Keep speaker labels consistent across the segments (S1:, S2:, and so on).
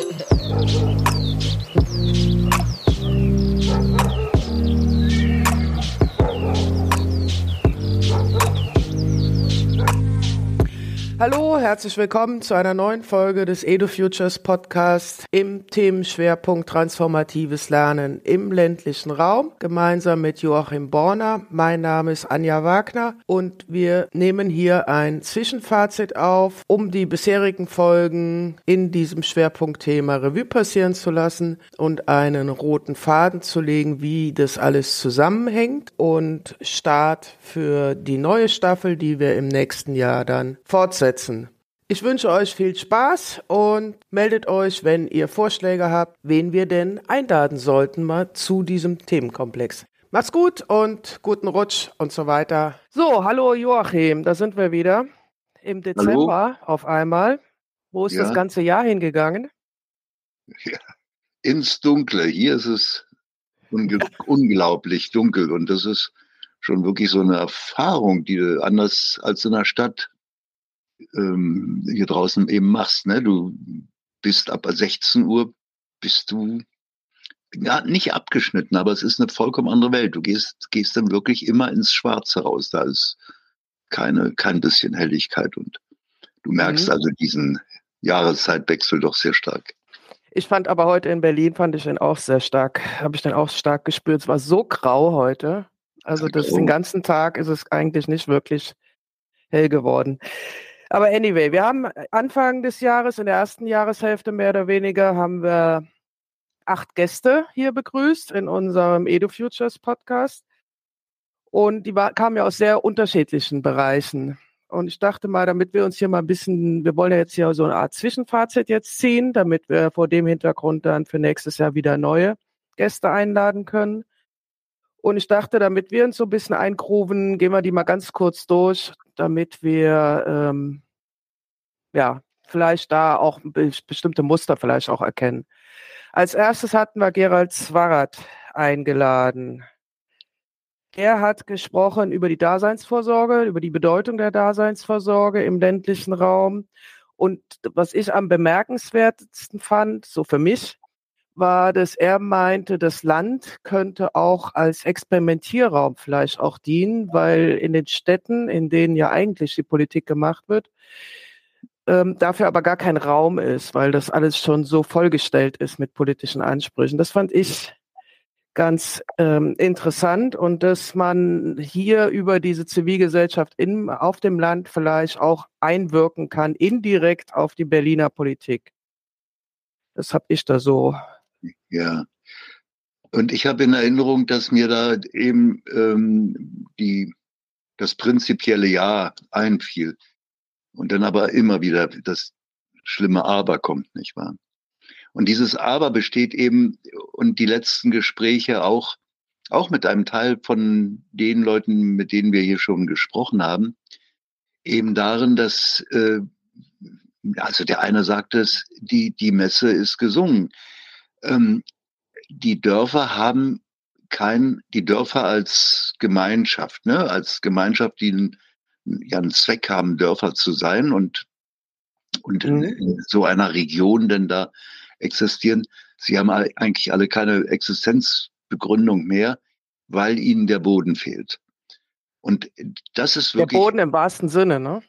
S1: Thank you. Hallo, herzlich willkommen zu einer neuen Folge des Edu Futures Podcast im Themenschwerpunkt Transformatives Lernen im ländlichen Raum, gemeinsam mit Joachim Borner. Mein Name ist Anja Wagner und wir nehmen hier ein Zwischenfazit auf, um die bisherigen Folgen in diesem Schwerpunktthema Revue passieren zu lassen und einen roten Faden zu legen, wie das alles zusammenhängt und Start für die neue Staffel, die wir im nächsten Jahr dann fortsetzen umsetzen. Ich wünsche euch viel Spaß und meldet euch, wenn ihr Vorschläge habt, wen wir denn einladen sollten mal zu diesem Themenkomplex. Macht's gut und guten Rutsch und so weiter. So, hallo Joachim, da sind wir wieder im Dezember hallo. auf einmal. Wo ist ja. das ganze Jahr hingegangen?
S2: Ja, ins Dunkle. Hier ist es unglaublich dunkel und das ist schon wirklich so eine Erfahrung, die anders als in der Stadt ähm, hier draußen eben machst. Ne? Du bist ab 16 Uhr, bist du ja, nicht abgeschnitten, aber es ist eine vollkommen andere Welt. Du gehst, gehst dann wirklich immer ins Schwarze raus. Da ist keine, kein bisschen Helligkeit und du merkst mhm. also diesen Jahreszeitwechsel doch sehr stark.
S1: Ich fand aber heute in Berlin, fand ich den auch sehr stark, habe ich den auch stark gespürt. Es war so grau heute. Also das, den ganzen Tag ist es eigentlich nicht wirklich hell geworden. Aber anyway, wir haben Anfang des Jahres, in der ersten Jahreshälfte mehr oder weniger, haben wir acht Gäste hier begrüßt in unserem Edu Futures Podcast. Und die war, kamen ja aus sehr unterschiedlichen Bereichen. Und ich dachte mal, damit wir uns hier mal ein bisschen, wir wollen ja jetzt hier so eine Art Zwischenfazit jetzt ziehen, damit wir vor dem Hintergrund dann für nächstes Jahr wieder neue Gäste einladen können. Und ich dachte, damit wir uns so ein bisschen eingruben, gehen wir die mal ganz kurz durch, damit wir ähm, ja vielleicht da auch bestimmte Muster vielleicht auch erkennen. Als erstes hatten wir Gerald Zwarat eingeladen. Er hat gesprochen über die Daseinsvorsorge, über die Bedeutung der Daseinsvorsorge im ländlichen Raum. Und was ich am bemerkenswertesten fand, so für mich, war, dass er meinte, das Land könnte auch als Experimentierraum vielleicht auch dienen, weil in den Städten, in denen ja eigentlich die Politik gemacht wird, ähm, dafür aber gar kein Raum ist, weil das alles schon so vollgestellt ist mit politischen Ansprüchen. Das fand ich ganz ähm, interessant und dass man hier über diese Zivilgesellschaft in, auf dem Land vielleicht auch einwirken kann, indirekt auf die Berliner Politik. Das habe ich da so
S2: ja. Und ich habe in Erinnerung, dass mir da eben ähm, die, das prinzipielle Ja einfiel. Und dann aber immer wieder das schlimme Aber kommt, nicht wahr? Und dieses Aber besteht eben, und die letzten Gespräche auch, auch mit einem Teil von den Leuten, mit denen wir hier schon gesprochen haben, eben darin, dass, äh, also der eine sagt es, die, die Messe ist gesungen ähm, die Dörfer haben kein, die Dörfer als Gemeinschaft, ne, als Gemeinschaft, die einen, ja einen Zweck haben, Dörfer zu sein und, und in, mhm. in so einer Region denn da existieren. Sie haben eigentlich alle keine Existenzbegründung mehr, weil ihnen der Boden fehlt. Und das ist wirklich.
S1: Der Boden im wahrsten Sinne, ne?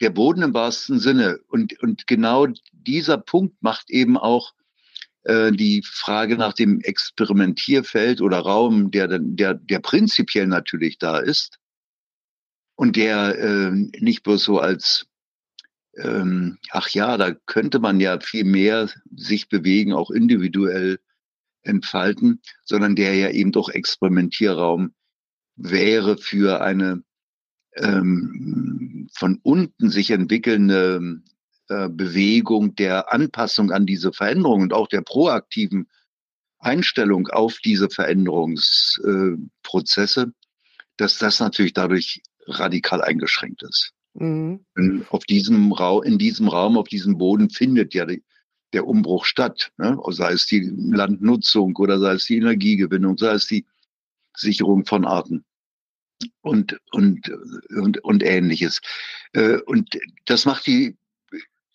S2: Der Boden im wahrsten Sinne. Und, und genau dieser Punkt macht eben auch die Frage nach dem Experimentierfeld oder Raum, der, der, der prinzipiell natürlich da ist und der äh, nicht bloß so als ähm, ach ja, da könnte man ja viel mehr sich bewegen, auch individuell entfalten, sondern der ja eben doch Experimentierraum wäre für eine ähm, von unten sich entwickelnde äh, Bewegung der Anpassung an diese Veränderung und auch der proaktiven Einstellung auf diese Veränderungsprozesse, äh, dass das natürlich dadurch radikal eingeschränkt ist. Mhm. Auf diesem Raum, in diesem Raum, auf diesem Boden findet ja die, der Umbruch statt. Ne? Sei es die Landnutzung oder sei es die Energiegewinnung, sei es die Sicherung von Arten und, und, und, und ähnliches. Äh, und das macht die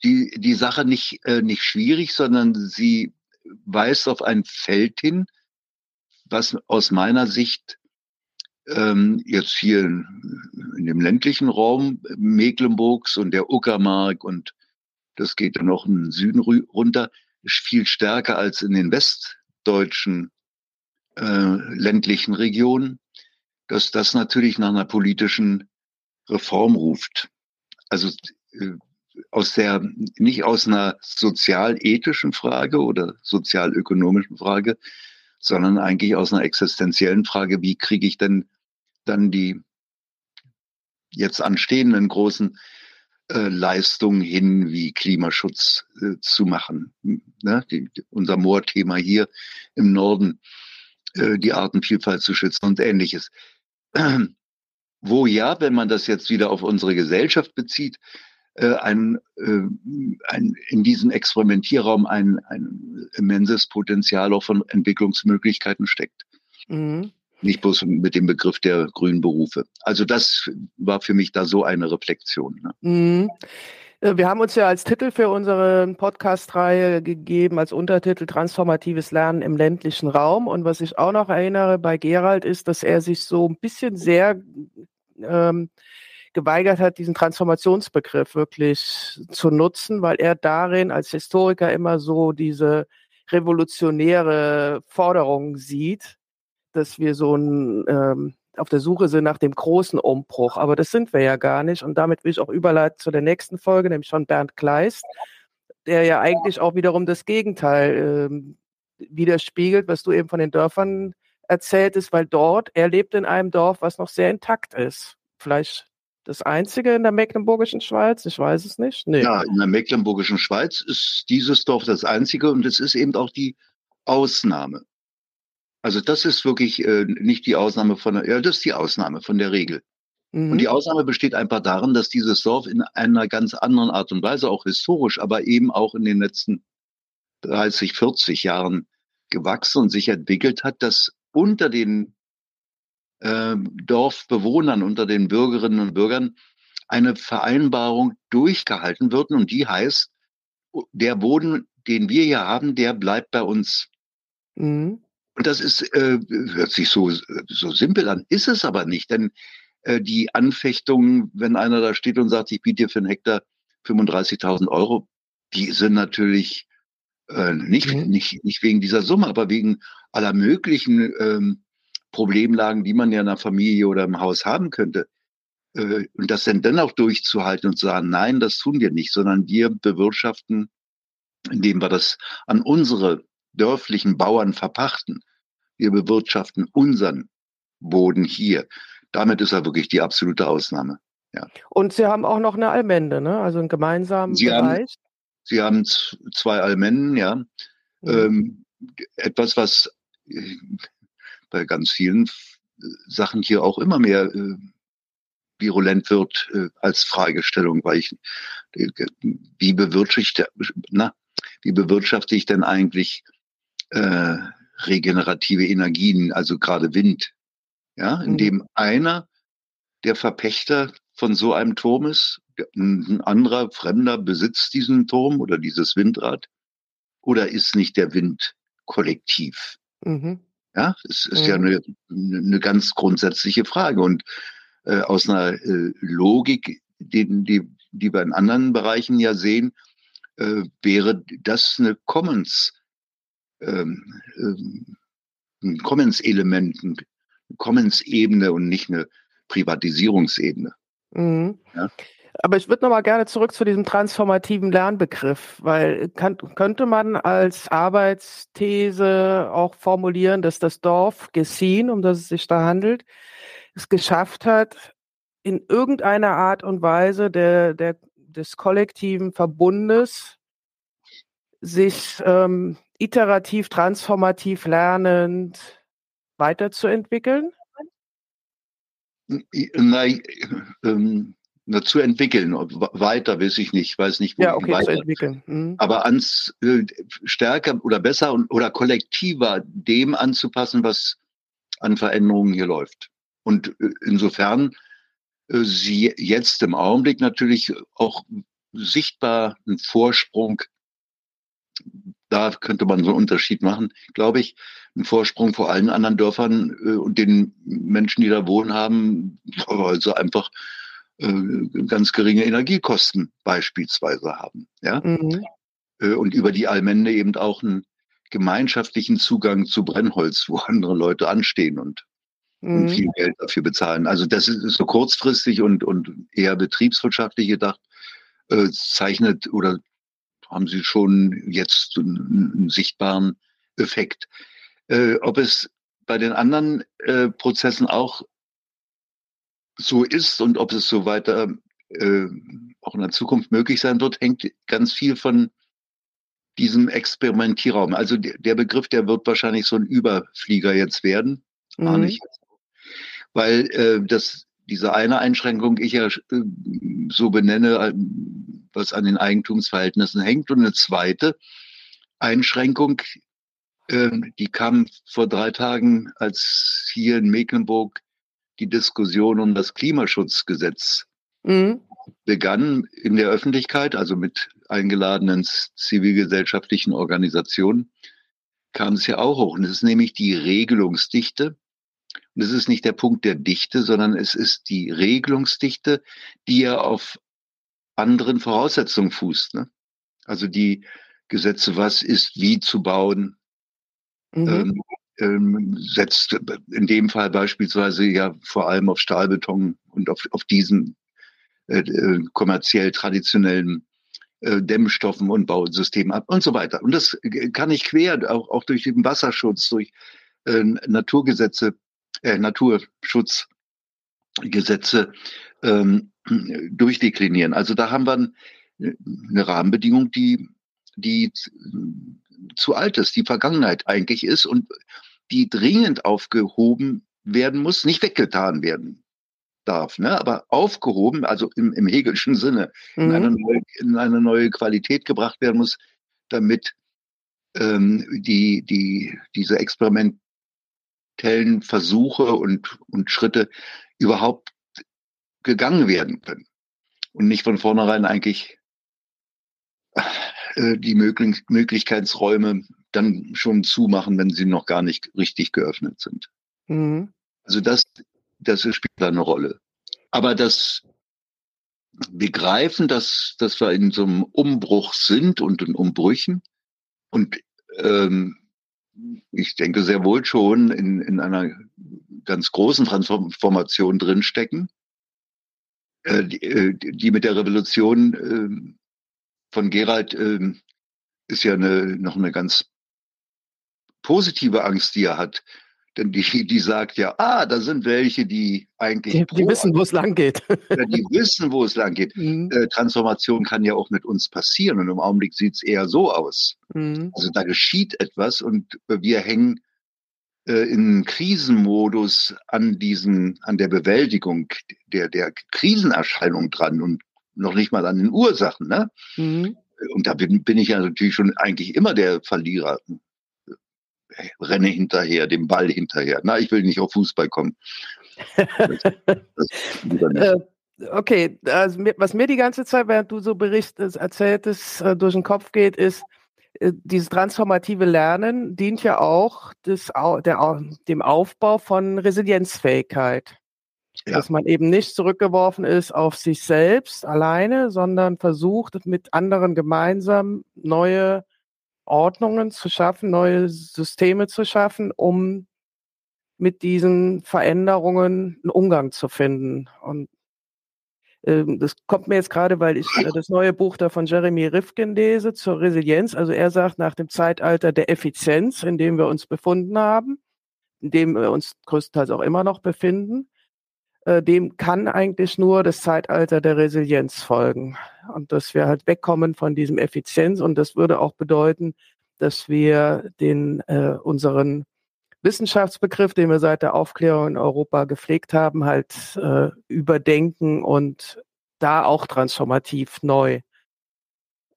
S2: die, die Sache nicht, äh, nicht schwierig, sondern sie weist auf ein Feld hin, was aus meiner Sicht ähm, jetzt hier in dem ländlichen Raum Mecklenburgs und der Uckermark und das geht dann noch im Süden runter, viel stärker als in den westdeutschen äh, ländlichen Regionen, dass das natürlich nach einer politischen Reform ruft. Also äh, aus der, nicht aus einer sozialethischen Frage oder sozialökonomischen Frage, sondern eigentlich aus einer existenziellen Frage, wie kriege ich denn dann die jetzt anstehenden großen äh, Leistungen hin, wie Klimaschutz äh, zu machen. Ne? Die, unser Moorthema hier im Norden, äh, die Artenvielfalt zu schützen und ähnliches. Wo ja, wenn man das jetzt wieder auf unsere Gesellschaft bezieht, äh, ein, äh, ein, in diesem Experimentierraum ein, ein immenses Potenzial auch von Entwicklungsmöglichkeiten steckt. Mhm. Nicht bloß mit dem Begriff der grünen Berufe. Also das war für mich da so eine Reflexion. Ne?
S1: Mhm. Äh, wir haben uns ja als Titel für unsere Podcast-Reihe gegeben, als Untertitel Transformatives Lernen im ländlichen Raum. Und was ich auch noch erinnere bei Gerald ist, dass er sich so ein bisschen sehr ähm, geweigert hat, diesen Transformationsbegriff wirklich zu nutzen, weil er darin als Historiker immer so diese revolutionäre Forderung sieht, dass wir so ein, ähm, auf der Suche sind nach dem großen Umbruch. Aber das sind wir ja gar nicht. Und damit will ich auch überleiten zu der nächsten Folge, nämlich von Bernd Kleist, der ja eigentlich auch wiederum das Gegenteil ähm, widerspiegelt, was du eben von den Dörfern erzähltest, weil dort, er lebt in einem Dorf, was noch sehr intakt ist. Vielleicht das einzige in der Mecklenburgischen Schweiz? Ich weiß es nicht.
S2: Nee. Ja, in der Mecklenburgischen Schweiz ist dieses Dorf das einzige und es ist eben auch die Ausnahme. Also das ist wirklich äh, nicht die Ausnahme von der, ja, das ist die Ausnahme von der Regel. Mhm. Und die Ausnahme besteht einfach darin, dass dieses Dorf in einer ganz anderen Art und Weise, auch historisch, aber eben auch in den letzten 30, 40 Jahren gewachsen und sich entwickelt hat, dass unter den äh, Dorfbewohnern, unter den Bürgerinnen und Bürgern eine Vereinbarung durchgehalten wird und die heißt, der Boden, den wir hier haben, der bleibt bei uns. Mhm. Und das ist, äh, hört sich so, so simpel an, ist es aber nicht, denn äh, die Anfechtung, wenn einer da steht und sagt, ich biete dir für einen Hektar 35.000 Euro, die sind natürlich äh, nicht, mhm. nicht, nicht wegen dieser Summe, aber wegen aller möglichen ähm, Problemlagen, die man ja in der Familie oder im Haus haben könnte. Äh, und das dann dennoch durchzuhalten und zu sagen, nein, das tun wir nicht, sondern wir bewirtschaften, indem wir das an unsere dörflichen Bauern verpachten. Wir bewirtschaften unseren Boden hier. Damit ist er wirklich die absolute Ausnahme. Ja.
S1: Und Sie haben auch noch eine Allmende, ne? also einen gemeinsamen
S2: Sie Bereich. Haben, Sie haben zwei Almenden, ja. Mhm. Ähm, etwas, was äh, bei ganz vielen Sachen hier auch immer mehr äh, virulent wird äh, als Fragestellung, weil ich, äh, wie bewirtschafte, na, wie bewirtschafte ich denn eigentlich äh, regenerative Energien, also gerade Wind, ja, indem mhm. einer der Verpächter von so einem Turm ist, ein anderer Fremder besitzt diesen Turm oder dieses Windrad, oder ist nicht der Wind kollektiv? Mhm. Ja, es ist mhm. ja eine, eine ganz grundsätzliche Frage. Und äh, aus einer äh, Logik, die, die, die wir in anderen Bereichen ja sehen, äh, wäre das eine Commons, ähm, ähm, ein Commons-Element, eine Commons-Ebene und nicht eine Privatisierungsebene.
S1: Mhm. Ja? Aber ich würde noch mal gerne zurück zu diesem transformativen Lernbegriff, weil kann, könnte man als Arbeitsthese auch formulieren, dass das Dorf Gessin, um das es sich da handelt, es geschafft hat, in irgendeiner Art und Weise der, der, des kollektiven Verbundes sich ähm, iterativ, transformativ lernend weiterzuentwickeln?
S2: Nein, ähm, zu entwickeln. Weiter weiß ich nicht, weiß nicht,
S1: wo ja, okay, weiter. zu entwickeln.
S2: Mhm. Aber ans äh, stärker oder besser und, oder kollektiver dem anzupassen, was an Veränderungen hier läuft. Und äh, insofern äh, sie jetzt im Augenblick natürlich auch sichtbar einen Vorsprung. Da könnte man so einen Unterschied machen, glaube ich. Einen Vorsprung vor allen anderen Dörfern äh, und den Menschen, die da wohnen haben, sie einfach äh, ganz geringe Energiekosten beispielsweise haben. Ja? Mhm. Äh, und über die Allmende eben auch einen gemeinschaftlichen Zugang zu Brennholz, wo andere Leute anstehen und, mhm. und viel Geld dafür bezahlen. Also das ist so kurzfristig und, und eher betriebswirtschaftlich gedacht, äh, zeichnet oder haben Sie schon jetzt einen, einen sichtbaren Effekt. Äh, ob es bei den anderen äh, Prozessen auch so ist und ob es so weiter äh, auch in der Zukunft möglich sein wird, hängt ganz viel von diesem Experimentierraum. Also der, der Begriff, der wird wahrschahlich so ein Überflieger jetzt werden, mhm. Weil äh, das diese eine Einschränkung ich ja äh, so benenne, was an den Eigentumsverhältnissen hängt, und eine zweite Einschränkung, äh, die kam vor drei Tagen, als hier in Mecklenburg die Diskussion um das Klimaschutzgesetz mhm. begann in der Öffentlichkeit, also mit eingeladenen zivilgesellschaftlichen Organisationen, kam es ja auch hoch. Und es ist nämlich die Regelungsdichte. Und es ist nicht der Punkt der Dichte, sondern es ist die Regelungsdichte, die ja auf anderen Voraussetzungen fußt. Ne? Also die Gesetze, was ist wie zu bauen, mhm. ähm, ähm, setzt in dem Fall beispielsweise ja vor allem auf Stahlbeton und auf, auf diesen äh, äh, kommerziell traditionellen äh, Dämmstoffen und Bausystemen ab und so weiter. Und das kann ich quer, auch, auch durch den Wasserschutz, durch äh, Naturgesetze, äh, Naturschutzgesetze ähm, durchdeklinieren. Also da haben wir eine Rahmenbedingung, die, die zu alt ist, die Vergangenheit eigentlich ist und die dringend aufgehoben werden muss, nicht weggetan werden darf, ne? aber aufgehoben, also im, im Hegelschen Sinne, mhm. in, eine neue, in eine neue Qualität gebracht werden muss, damit ähm, die, die, diese experimentellen Versuche und, und Schritte überhaupt gegangen werden können und nicht von vornherein eigentlich äh, die Möglich Möglichkeitsräume dann schon zumachen, wenn sie noch gar nicht richtig geöffnet sind. Mhm. Also das, das spielt da eine Rolle. Aber das Begreifen, dass, dass wir in so einem Umbruch sind und in Umbrüchen und ähm, ich denke sehr wohl schon in, in einer ganz großen Transformation drinstecken, äh, die, äh, die mit der Revolution äh, von Gerald äh, ist ja eine, noch eine ganz positive Angst, die er hat. Denn die, die sagt ja, ah, da sind welche, die eigentlich.
S1: Die, die wissen, wo es lang geht.
S2: ja, die wissen, wo es lang geht. Mhm. Äh, Transformation kann ja auch mit uns passieren. Und im Augenblick sieht es eher so aus. Mhm. Also da geschieht etwas und wir hängen äh, in Krisenmodus an diesen, an der Bewältigung der, der Krisenerscheinung dran und noch nicht mal an den Ursachen. Ne? Mhm. Und da bin, bin ich ja natürlich schon eigentlich immer der Verlierer. Renne hinterher, dem Ball hinterher. Na, ich will nicht auf Fußball kommen.
S1: Das, das äh, okay, also was mir die ganze Zeit, während du so berichtest, erzähltest, äh, durch den Kopf geht, ist, äh, dieses transformative Lernen dient ja auch des, der, dem Aufbau von Resilienzfähigkeit. Ja. Dass man eben nicht zurückgeworfen ist auf sich selbst alleine, sondern versucht, mit anderen gemeinsam neue Ordnungen zu schaffen, neue Systeme zu schaffen, um mit diesen Veränderungen einen Umgang zu finden. Und ähm, das kommt mir jetzt gerade, weil ich äh, das neue Buch da von Jeremy Rifkin lese zur Resilienz. Also er sagt, nach dem Zeitalter der Effizienz, in dem wir uns befunden haben, in dem wir uns größtenteils auch immer noch befinden, äh, dem kann eigentlich nur das Zeitalter der Resilienz folgen. Und dass wir halt wegkommen von diesem Effizienz. Und das würde auch bedeuten, dass wir den äh, unseren Wissenschaftsbegriff, den wir seit der Aufklärung in Europa gepflegt haben, halt äh, überdenken und da auch transformativ neu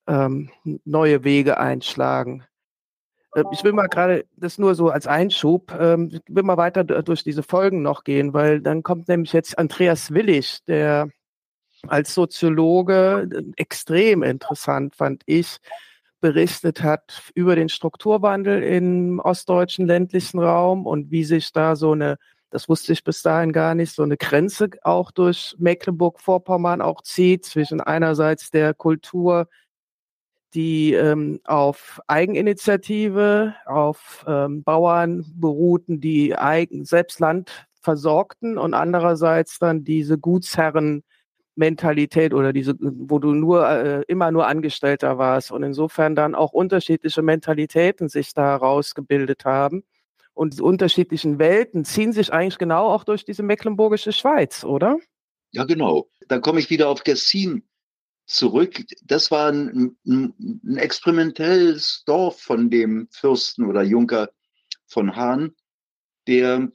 S1: ähm, neue Wege einschlagen. Äh, ich will mal gerade, das nur so als Einschub, ähm, ich will mal weiter durch diese Folgen noch gehen, weil dann kommt nämlich jetzt Andreas Willig, der als Soziologe äh, extrem interessant, fand ich, berichtet hat über den Strukturwandel im ostdeutschen ländlichen Raum und wie sich da so eine, das wusste ich bis dahin gar nicht, so eine Grenze auch durch Mecklenburg-Vorpommern auch zieht zwischen einerseits der Kultur, die ähm, auf Eigeninitiative, auf ähm, Bauern beruhten, die eigen, selbst Land versorgten und andererseits dann diese Gutsherren Mentalität oder diese, wo du nur äh, immer nur Angestellter warst und insofern dann auch unterschiedliche Mentalitäten sich da herausgebildet haben. Und diese unterschiedlichen Welten ziehen sich eigentlich genau auch durch diese mecklenburgische Schweiz, oder?
S2: Ja, genau. Da komme ich wieder auf Gessin zurück. Das war ein, ein, ein experimentelles Dorf von dem Fürsten oder Junker von Hahn, der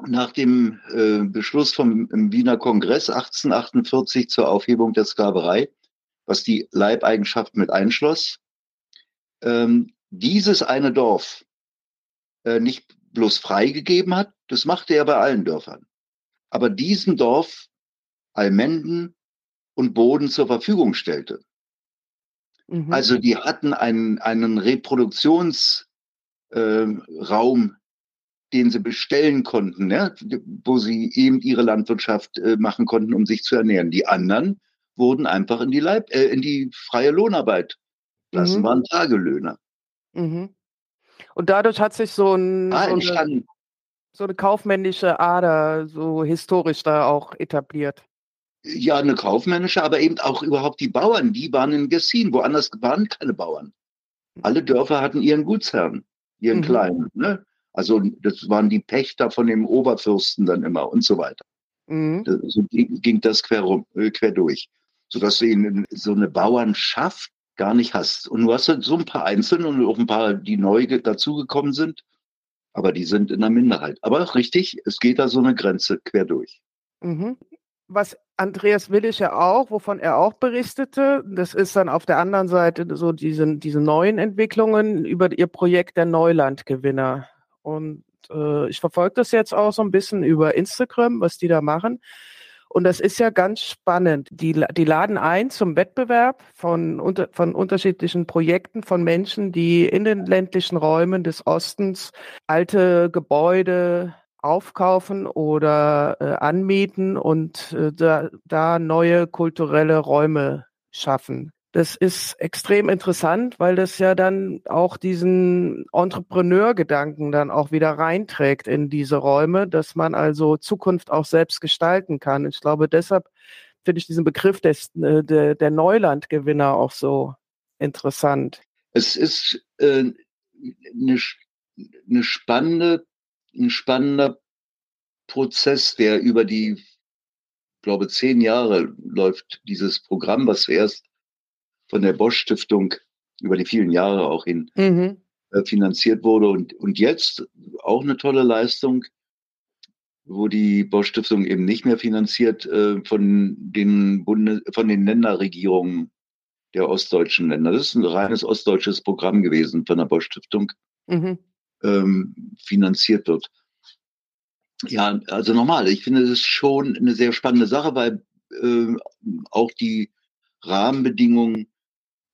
S2: nach dem äh, Beschluss vom Wiener Kongress 1848 zur Aufhebung der Sklaverei, was die Leibeigenschaft mit einschloss, ähm, dieses eine Dorf äh, nicht bloß freigegeben hat, das machte er bei allen Dörfern, aber diesem Dorf Almenden und Boden zur Verfügung stellte. Mhm. Also die hatten einen, einen Reproduktionsraum äh, den sie bestellen konnten, ja, wo sie eben ihre Landwirtschaft äh, machen konnten, um sich zu ernähren. Die anderen wurden einfach in die, Leib äh, in die freie Lohnarbeit lassen, mhm. waren Tagelöhner.
S1: Mhm. Und dadurch hat sich so, ein, ah, so, eine, so eine kaufmännische Ader so historisch da auch etabliert.
S2: Ja, eine kaufmännische, aber eben auch überhaupt die Bauern, die waren in Gessin, woanders waren keine Bauern. Alle Dörfer hatten ihren Gutsherrn, ihren mhm. kleinen. Ne? Also das waren die Pächter von dem Oberfürsten dann immer und so weiter. Mhm. So ging das quer, äh, quer durch, sodass du in, so eine Bauernschaft gar nicht hast. Und du hast halt so ein paar Einzelne und auch ein paar, die neu dazugekommen sind, aber die sind in der Minderheit. Aber richtig, es geht da so eine Grenze quer durch.
S1: Mhm. Was Andreas Willig ja auch, wovon er auch berichtete, das ist dann auf der anderen Seite so diese, diese neuen Entwicklungen über ihr Projekt der Neulandgewinner. Und äh, ich verfolge das jetzt auch so ein bisschen über Instagram, was die da machen. Und das ist ja ganz spannend. Die, die laden ein zum Wettbewerb von, unter, von unterschiedlichen Projekten von Menschen, die in den ländlichen Räumen des Ostens alte Gebäude aufkaufen oder äh, anmieten und äh, da, da neue kulturelle Räume schaffen. Das ist extrem interessant, weil das ja dann auch diesen Entrepreneur-Gedanken dann auch wieder reinträgt in diese Räume, dass man also Zukunft auch selbst gestalten kann. Ich glaube, deshalb finde ich diesen Begriff des, äh, der, der Neulandgewinner auch so interessant.
S2: Es ist äh, eine, eine spannende, ein spannender Prozess, der über die, glaube zehn Jahre läuft, dieses Programm, was zuerst von der Bosch Stiftung über die vielen Jahre auch hin mhm. äh, finanziert wurde. Und, und jetzt auch eine tolle Leistung, wo die Bosch Stiftung eben nicht mehr finanziert äh, von den Bundes von den Länderregierungen der ostdeutschen Länder. Das ist ein reines ostdeutsches Programm gewesen von der Bosch Stiftung, mhm. Ähm, finanziert wird. Ja, also nochmal, ich finde, es ist schon eine sehr spannende Sache, weil äh, auch die Rahmenbedingungen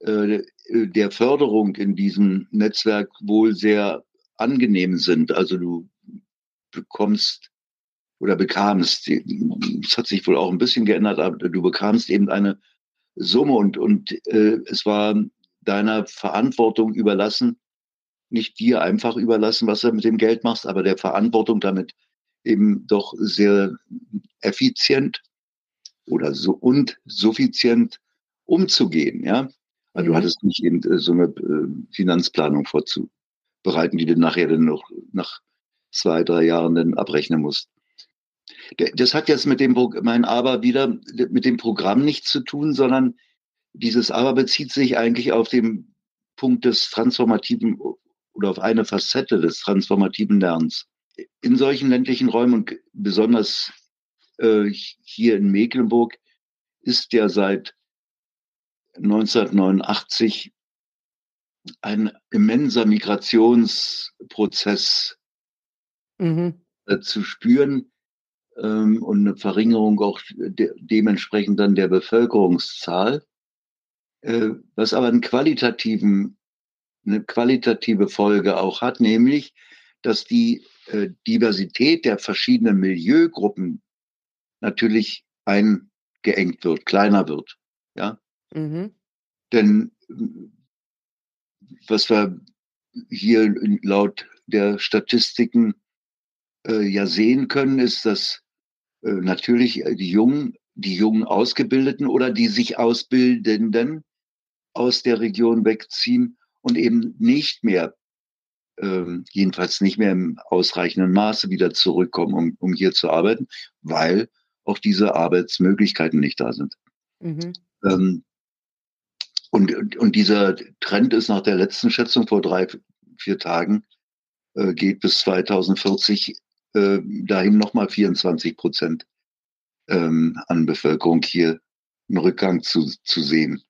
S2: äh, der Förderung in diesem Netzwerk wohl sehr angenehm sind. Also du bekommst oder bekamst, es hat sich wohl auch ein bisschen geändert, aber du bekamst eben eine Summe und, und äh, es war deiner Verantwortung überlassen, nicht dir einfach überlassen, was du mit dem Geld machst, aber der Verantwortung damit eben doch sehr effizient oder so und suffizient umzugehen, ja. Also mhm. du hattest nicht eben äh, so eine äh, Finanzplanung vorzubereiten, die du nachher dann noch nach zwei, drei Jahren dann abrechnen musst. Das hat jetzt mit dem mein Aber wieder mit dem Programm nichts zu tun, sondern dieses Aber bezieht sich eigentlich auf den Punkt des transformativen oder auf eine Facette des transformativen Lernens. In solchen ländlichen Räumen und besonders äh, hier in Mecklenburg ist ja seit 1989 ein immenser Migrationsprozess mhm. äh, zu spüren, ähm, und eine Verringerung auch de dementsprechend dann der Bevölkerungszahl, äh, was aber einen qualitativen, eine qualitative Folge auch hat, nämlich, dass die äh, Diversität der verschiedenen Milieugruppen natürlich eingeengt wird, kleiner wird. Ja. Mhm. Denn was wir hier laut der Statistiken äh, ja sehen können, ist, dass äh, natürlich die jungen, die jungen Ausgebildeten oder die sich Ausbildenden aus der Region wegziehen und eben nicht mehr, ähm, jedenfalls nicht mehr im ausreichenden Maße wieder zurückkommen, um, um hier zu arbeiten, weil auch diese Arbeitsmöglichkeiten nicht da sind. Mhm. Ähm, und, und dieser Trend ist nach der letzten Schätzung vor drei, vier Tagen, äh, geht bis 2040 äh, dahin nochmal 24 Prozent ähm, an Bevölkerung hier einen Rückgang zu, zu sehen,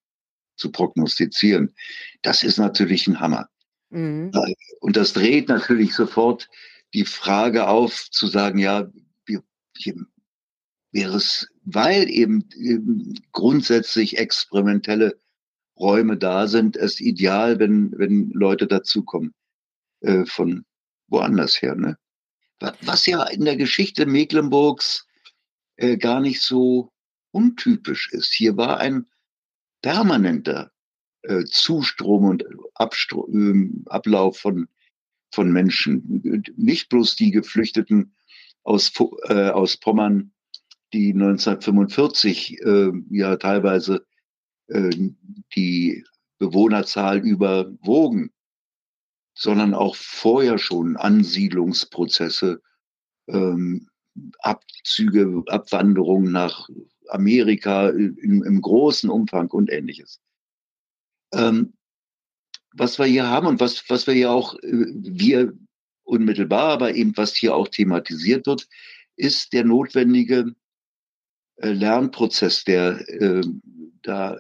S2: zu prognostizieren. Das ist natürlich ein Hammer. Mhm. Und das dreht natürlich sofort die Frage auf, zu sagen, ja, wir, wäre es, weil eben, eben grundsätzlich experimentelle Räume da sind, es ideal, wenn, wenn Leute dazukommen äh, von woanders her. Ne? Was ja in der Geschichte Mecklenburgs äh, gar nicht so untypisch ist. Hier war ein permanenter äh, Zustrom und Abstro äh, Ablauf von, von Menschen. Nicht bloß die Geflüchteten aus, äh, aus Pommern, die 1945 äh, ja teilweise äh, die Bewohnerzahl überwogen, sondern auch vorher schon Ansiedlungsprozesse, ähm, Abzüge, Abwanderungen nach Amerika im, im großen Umfang und ähnliches. Ähm, was wir hier haben und was, was wir ja auch, äh, wir unmittelbar, aber eben was hier auch thematisiert wird, ist der notwendige äh, Lernprozess, der äh, da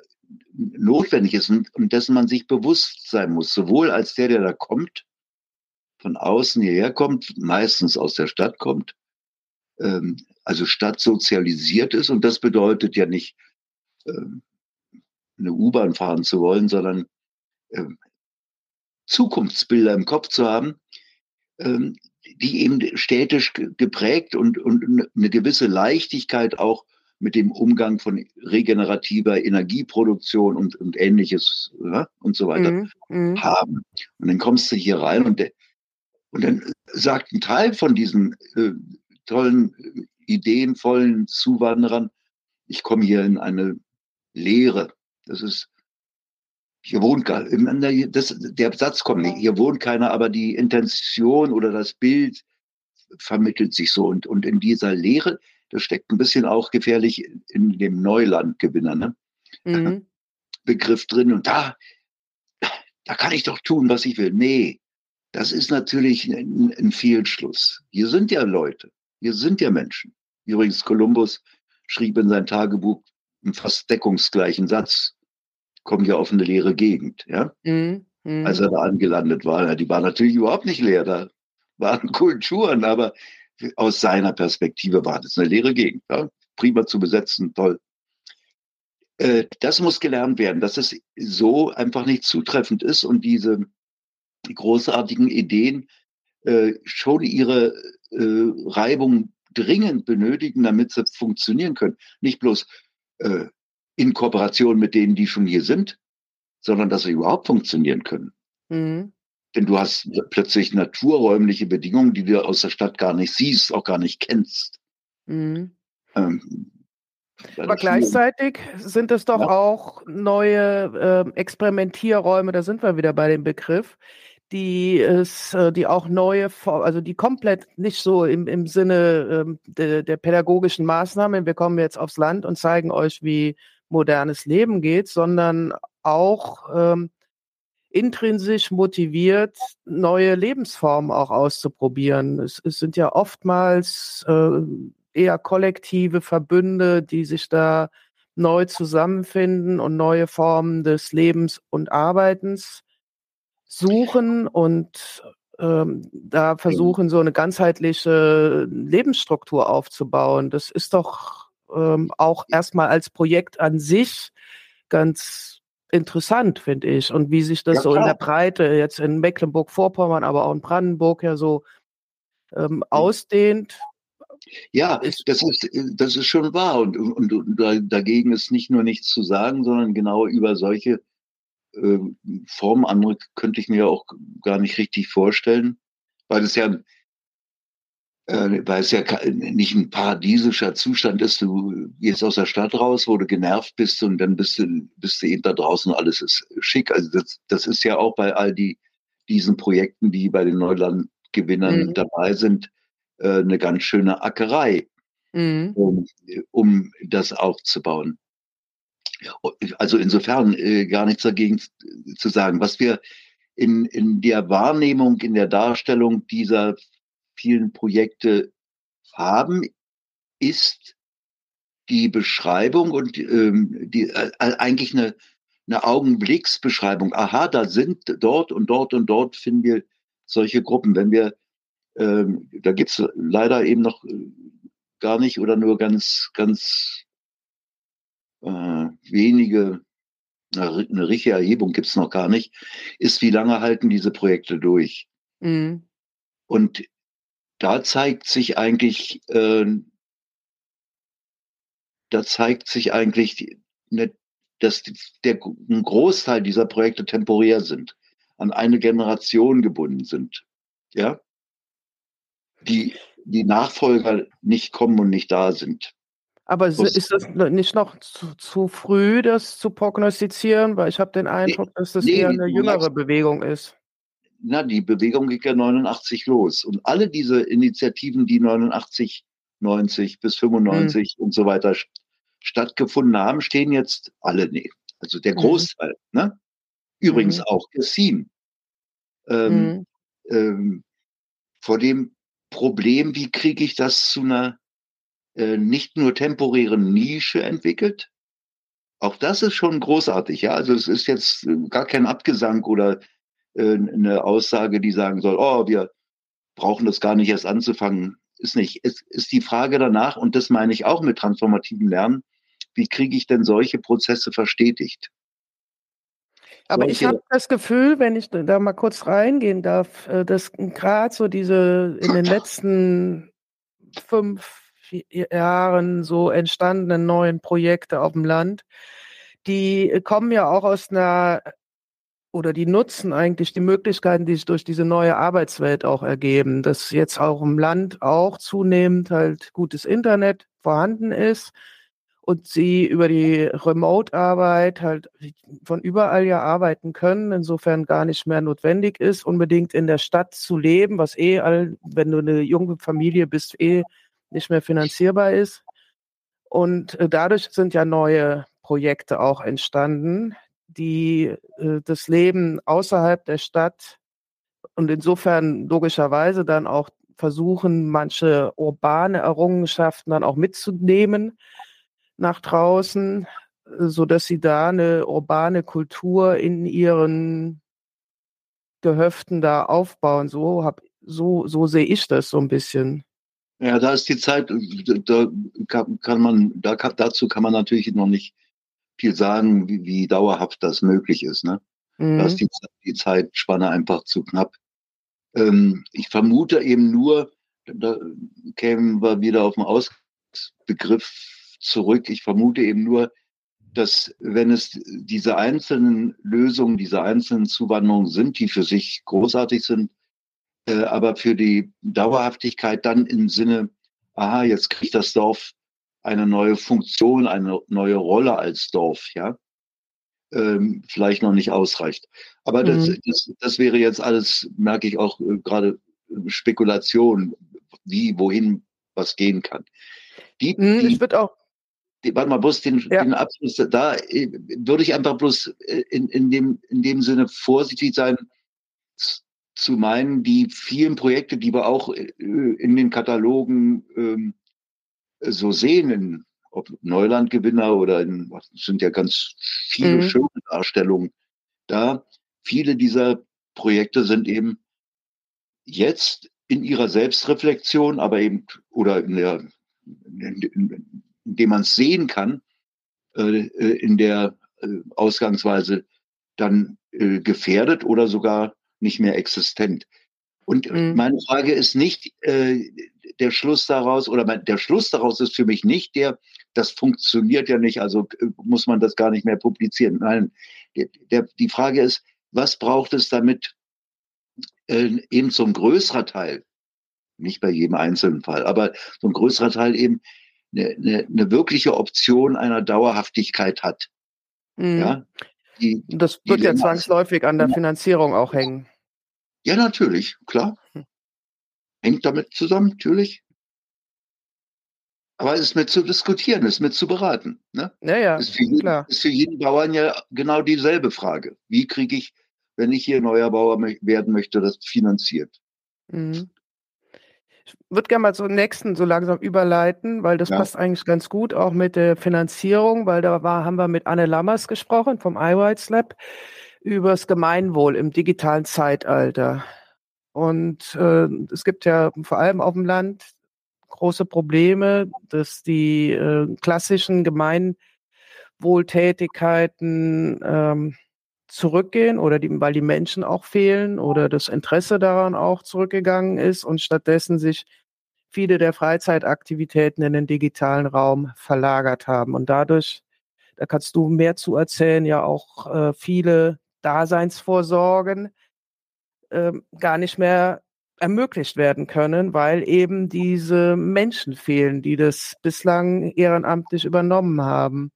S2: notwendig ist und, und dessen man sich bewusst sein muss, sowohl als der, der da kommt, von außen hierher kommt, meistens aus der Stadt kommt, ähm, also Stadt sozialisiert ist und das bedeutet ja nicht ähm, eine U-Bahn fahren zu wollen, sondern ähm, Zukunftsbilder im Kopf zu haben, ähm, die eben städtisch geprägt und, und eine gewisse Leichtigkeit auch mit dem Umgang von regenerativer Energieproduktion und, und ähnliches ja, und so weiter mhm, mhm. haben. Und dann kommst du hier rein und, und dann sagt ein Teil von diesen äh, tollen, ideenvollen Zuwanderern, ich komme hier in eine Lehre. Das ist, hier wohnt das, der Satz kommt nicht, hier wohnt keiner, aber die Intention oder das Bild vermittelt sich so. Und, und in dieser Lehre, das steckt ein bisschen auch gefährlich in dem Neulandgewinner, ne? Mhm. Begriff drin. Und da, da kann ich doch tun, was ich will. Nee, das ist natürlich ein, ein Fehlschluss. Hier sind ja Leute, hier sind ja Menschen. Übrigens, Kolumbus schrieb in sein Tagebuch einen fast deckungsgleichen Satz. Kommen ja auf eine leere Gegend, ja? Mhm. Mhm. Als er da angelandet war. Die war natürlich überhaupt nicht leer. Da waren Kulturen, aber aus seiner Perspektive war das eine leere Gegend. Ja? Prima zu besetzen, toll. Äh, das muss gelernt werden, dass es so einfach nicht zutreffend ist und diese großartigen Ideen äh, schon ihre äh, Reibung dringend benötigen, damit sie funktionieren können. Nicht bloß äh, in Kooperation mit denen, die schon hier sind, sondern dass sie überhaupt funktionieren können. Mhm. Denn du hast plötzlich naturräumliche Bedingungen, die du aus der Stadt gar nicht siehst, auch gar nicht kennst. Mhm.
S1: Ähm, aber gleichzeitig sind es doch ja. auch neue äh, Experimentierräume, da sind wir wieder bei dem Begriff, die es, äh, die auch neue, also die komplett nicht so im, im Sinne ähm, de, der pädagogischen Maßnahmen, wir kommen jetzt aufs Land und zeigen euch, wie modernes Leben geht, sondern auch ähm, intrinsisch motiviert, neue Lebensformen auch auszuprobieren. Es, es sind ja oftmals äh, eher kollektive Verbünde, die sich da neu zusammenfinden und neue Formen des Lebens und Arbeitens suchen und ähm, da versuchen, so eine ganzheitliche Lebensstruktur aufzubauen. Das ist doch ähm, auch erstmal als Projekt an sich ganz interessant, finde ich. Und wie sich das ja, so in der Breite jetzt in Mecklenburg-Vorpommern, aber auch in Brandenburg ja so ähm, ausdehnt.
S2: Ja, das ist, das ist schon wahr. Und, und, und dagegen ist nicht nur nichts zu sagen, sondern genau über solche äh, Formen, andere könnte ich mir auch gar nicht richtig vorstellen, weil es ja äh, weil es ja nicht ein paradiesischer Zustand ist. Du gehst aus der Stadt raus, wo du genervt bist und dann bist du, bist du eben da draußen, alles ist schick. Also das, das ist ja auch bei all die, diesen Projekten, die bei den Neulandgewinnern mhm. dabei sind, äh, eine ganz schöne Ackerei, mhm. um, um das aufzubauen. Also insofern äh, gar nichts dagegen zu sagen. Was wir in, in der Wahrnehmung, in der Darstellung dieser vielen Projekte haben, ist die Beschreibung und ähm, die äh, eigentlich eine, eine Augenblicksbeschreibung. Aha, da sind dort und dort und dort finden wir solche Gruppen. Wenn wir, ähm, da gibt's leider eben noch äh, gar nicht oder nur ganz, ganz äh, wenige, eine richtige Erhebung gibt's noch gar nicht, ist, wie lange halten diese Projekte durch? Mhm. Und da zeigt sich eigentlich, äh, da zeigt sich eigentlich, ne, dass der, ein Großteil dieser Projekte temporär sind, an eine Generation gebunden sind, ja, die, die Nachfolger nicht kommen und nicht da sind.
S1: Aber ist das nicht noch zu, zu, früh, das zu prognostizieren? Weil ich habe den Eindruck, dass das nee, eher eine jüngere Bewegung ist
S2: na, die Bewegung ging ja 89 los. Und alle diese Initiativen, die 89, 90 bis 95 mhm. und so weiter stattgefunden haben, stehen jetzt alle, nee, also der mhm. Großteil, mhm. ne? Übrigens mhm. auch Gessim. Ähm, mhm. ähm, vor dem Problem, wie kriege ich das zu einer äh, nicht nur temporären Nische entwickelt? Auch das ist schon großartig, ja. Also es ist jetzt gar kein Abgesang oder äh, eine Aussage, die sagen soll, oh, wir brauchen das gar nicht erst anzufangen. Ist nicht. Es ist die Frage danach, und das meine ich auch mit transformativem Lernen, wie kriege ich denn solche Prozesse verstetigt?
S1: Aber ich habe das Gefühl, wenn ich da mal kurz reingehen darf, äh, dass gerade so diese in den letzten fünf Jahren so entstandenen neuen Projekte auf dem Land, die kommen ja auch aus einer oder die nutzen eigentlich die Möglichkeiten, die sich durch diese neue Arbeitswelt auch ergeben, dass jetzt auch im Land auch zunehmend halt gutes Internet vorhanden ist und sie über die Remote-Arbeit halt von überall ja arbeiten können, insofern gar nicht mehr notwendig ist, unbedingt in der Stadt zu leben, was eh, all, wenn du eine junge Familie bist, eh nicht mehr finanzierbar ist. Und äh, dadurch sind ja neue Projekte auch entstanden, die äh, das Leben außerhalb der Stadt und insofern logischerweise dann auch versuchen, manche urbane Errungenschaften dann auch mitzunehmen nach draußen, so dass sie da eine urbane Kultur in ihren Gehöften da aufbauen. So hab, so, so sehe ich das so ein bisschen.
S2: Ja, da ist die Zeit, da kann, kann man, da kann, dazu kann man natürlich noch nicht viel sagen, wie, wie dauerhaft das möglich ist. Ne? Mhm. Da ist die, die Zeitspanne einfach zu knapp. Ähm, ich vermute eben nur, da kämen wir wieder auf den Ausbegriff zurück. Ich vermute eben nur, dass wenn es diese einzelnen Lösungen, diese einzelnen Zuwanderungen sind, die für sich großartig sind, äh, aber für die Dauerhaftigkeit dann im Sinne, aha, jetzt kriegt das Dorf eine neue Funktion, eine neue Rolle als Dorf, ja, ähm, vielleicht noch nicht ausreicht. Aber das, mhm. das, das wäre jetzt alles, merke ich auch äh, gerade äh, Spekulation, wie, wohin was gehen kann.
S1: Die, mhm, die, ich würde auch.
S2: Die, warte mal, bloß den, ja. den Abschluss, da äh, würde ich einfach bloß in, in, dem, in dem Sinne vorsichtig sein, zu meinen, die vielen Projekte, die wir auch in den Katalogen ähm, so sehen, in, ob Neulandgewinner oder in, was sind ja ganz viele mhm. schöne Darstellungen da. Viele dieser Projekte sind eben jetzt in ihrer Selbstreflexion, aber eben, oder in der, indem man es sehen kann, äh, äh, in der äh, Ausgangsweise dann äh, gefährdet oder sogar nicht mehr existent. Und mhm. meine Frage ist nicht äh, der Schluss daraus, oder mein, der Schluss daraus ist für mich nicht der, das funktioniert ja nicht, also äh, muss man das gar nicht mehr publizieren. Nein, der, der, die Frage ist, was braucht es damit äh, eben so ein größerer Teil, nicht bei jedem einzelnen Fall, aber so ein größerer Teil eben eine, eine, eine wirkliche Option einer Dauerhaftigkeit hat.
S1: Mhm. Ja, die, das wird ja zwangsläufig an der Finanzierung auch hängen.
S2: Ja, natürlich, klar. Hm. Hängt damit zusammen, natürlich. Aber es ist mit zu diskutieren, es ist mit zu beraten. Ne?
S1: Ja, ja,
S2: ist für, jeden, klar. ist für jeden Bauern ja genau dieselbe Frage. Wie kriege ich, wenn ich hier neuer Bauer werden möchte, das finanziert? Mhm.
S1: Ich würde gerne mal zum nächsten so langsam überleiten, weil das ja. passt eigentlich ganz gut auch mit der Finanzierung, weil da war, haben wir mit Anne Lammers gesprochen vom iRights Lab über das Gemeinwohl im digitalen Zeitalter. Und äh, es gibt ja vor allem auf dem Land große Probleme, dass die äh, klassischen Gemeinwohltätigkeiten ähm, zurückgehen oder die, weil die Menschen auch fehlen oder das Interesse daran auch zurückgegangen ist und stattdessen sich viele der Freizeitaktivitäten in den digitalen Raum verlagert haben. Und dadurch, da kannst du mehr zu erzählen, ja auch äh, viele Daseinsvorsorgen äh, gar nicht mehr ermöglicht werden können, weil eben diese Menschen fehlen, die das bislang ehrenamtlich übernommen haben.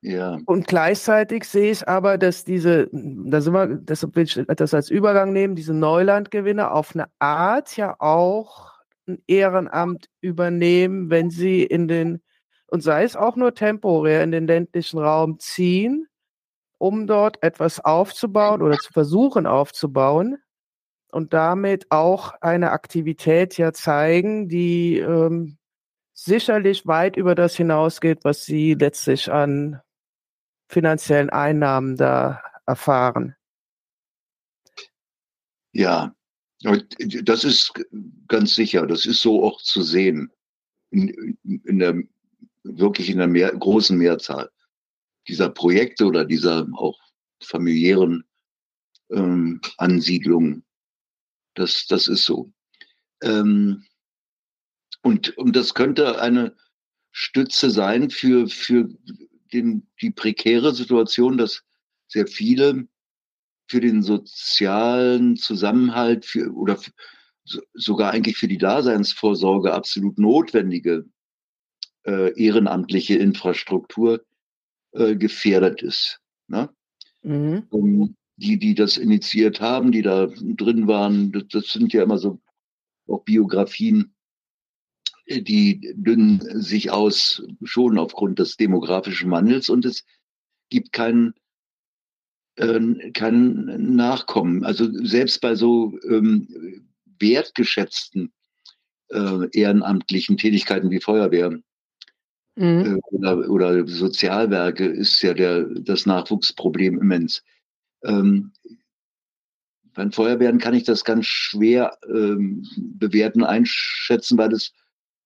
S1: Ja. Und gleichzeitig sehe ich aber, dass diese, da sind wir, deshalb will ich das als Übergang nehmen, diese Neulandgewinne auf eine Art ja auch ein Ehrenamt übernehmen, wenn sie in den, und sei es auch nur temporär, in den ländlichen Raum ziehen, um dort etwas aufzubauen oder zu versuchen aufzubauen und damit auch eine Aktivität ja zeigen, die ähm, sicherlich weit über das hinausgeht, was sie letztlich an finanziellen Einnahmen da erfahren.
S2: Ja, das ist ganz sicher, das ist so auch zu sehen. In, in der, wirklich in der mehr, großen Mehrzahl dieser Projekte oder dieser auch familiären ähm, Ansiedlungen. Das, das ist so. Ähm, und, und das könnte eine Stütze sein für, für den, die prekäre Situation, dass sehr viele für den sozialen Zusammenhalt für, oder für, sogar eigentlich für die Daseinsvorsorge absolut notwendige äh, ehrenamtliche Infrastruktur äh, gefährdet ist. Ne? Mhm. Um, die, die das initiiert haben, die da drin waren, das, das sind ja immer so auch Biografien, die dünnen sich aus, schon aufgrund des demografischen Wandels und es gibt keinen äh, keinen Nachkommen. Also selbst bei so ähm, wertgeschätzten äh, ehrenamtlichen Tätigkeiten wie Feuerwehr mhm. äh, oder, oder Sozialwerke ist ja der, das Nachwuchsproblem immens. Ähm, bei Feuerwehren kann ich das ganz schwer ähm, bewerten, einschätzen, weil es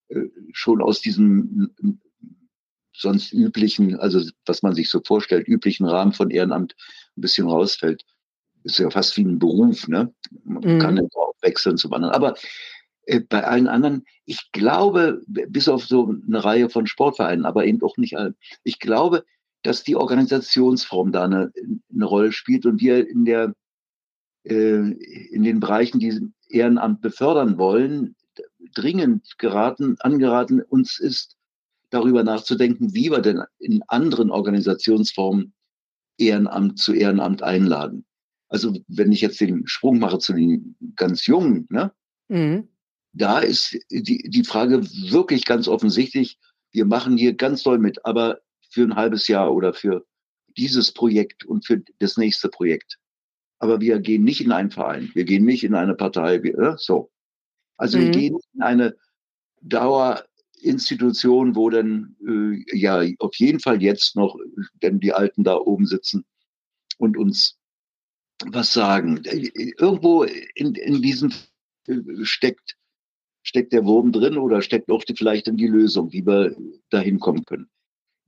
S2: äh, schon aus diesem sonst üblichen, also was man sich so vorstellt, üblichen Rahmen von Ehrenamt ein bisschen rausfällt. Ist ja fast wie ein Beruf, ne? Man mhm. kann ja auch wechseln zum anderen. Aber bei allen anderen, ich glaube, bis auf so eine Reihe von Sportvereinen, aber eben auch nicht allen, ich glaube, dass die Organisationsform da eine, eine Rolle spielt und wir in der äh, in den Bereichen, die Ehrenamt befördern wollen, dringend geraten, angeraten, uns ist darüber nachzudenken, wie wir denn in anderen Organisationsformen Ehrenamt zu Ehrenamt einladen. Also wenn ich jetzt den Sprung mache zu den ganz Jungen, ne, mhm. Da ist die, die Frage wirklich ganz offensichtlich, wir machen hier ganz doll mit, aber für ein halbes Jahr oder für dieses Projekt und für das nächste Projekt. Aber wir gehen nicht in einen Verein, wir gehen nicht in eine Partei, wir, äh, so. Also mhm. wir gehen in eine Dauerinstitution, wo dann äh, ja auf jeden Fall jetzt noch denn die Alten da oben sitzen und uns was sagen. Irgendwo in, in diesem steckt, steckt der Wurm drin oder steckt auch vielleicht in die Lösung, wie wir dahin kommen können.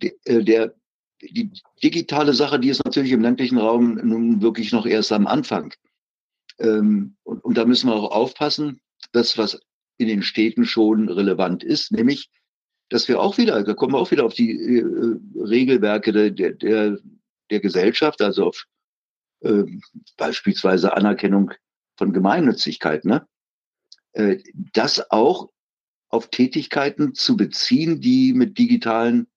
S2: Der, der, die digitale Sache, die ist natürlich im ländlichen Raum nun wirklich noch erst am Anfang. Ähm, und, und da müssen wir auch aufpassen, dass was in den Städten schon relevant ist, nämlich, dass wir auch wieder, da kommen wir auch wieder auf die äh, Regelwerke der, der, der Gesellschaft, also auf äh, beispielsweise Anerkennung von Gemeinnützigkeit, ne? Äh, das auch auf Tätigkeiten zu beziehen, die mit digitalen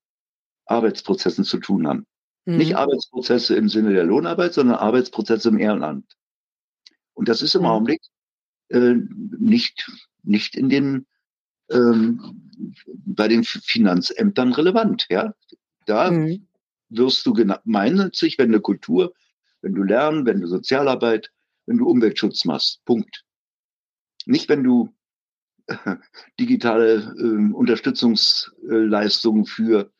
S2: Arbeitsprozessen zu tun haben. Mhm. Nicht Arbeitsprozesse im Sinne der Lohnarbeit, sondern Arbeitsprozesse im Ehrenamt. Und das ist im mhm. Augenblick äh, nicht, nicht in den ähm, bei den Finanzämtern relevant. Ja, da mhm. wirst du gemeinnützig, wenn du Kultur, wenn du Lernen, wenn du Sozialarbeit, wenn du Umweltschutz machst. Punkt. Nicht, wenn du äh, digitale äh, Unterstützungsleistungen für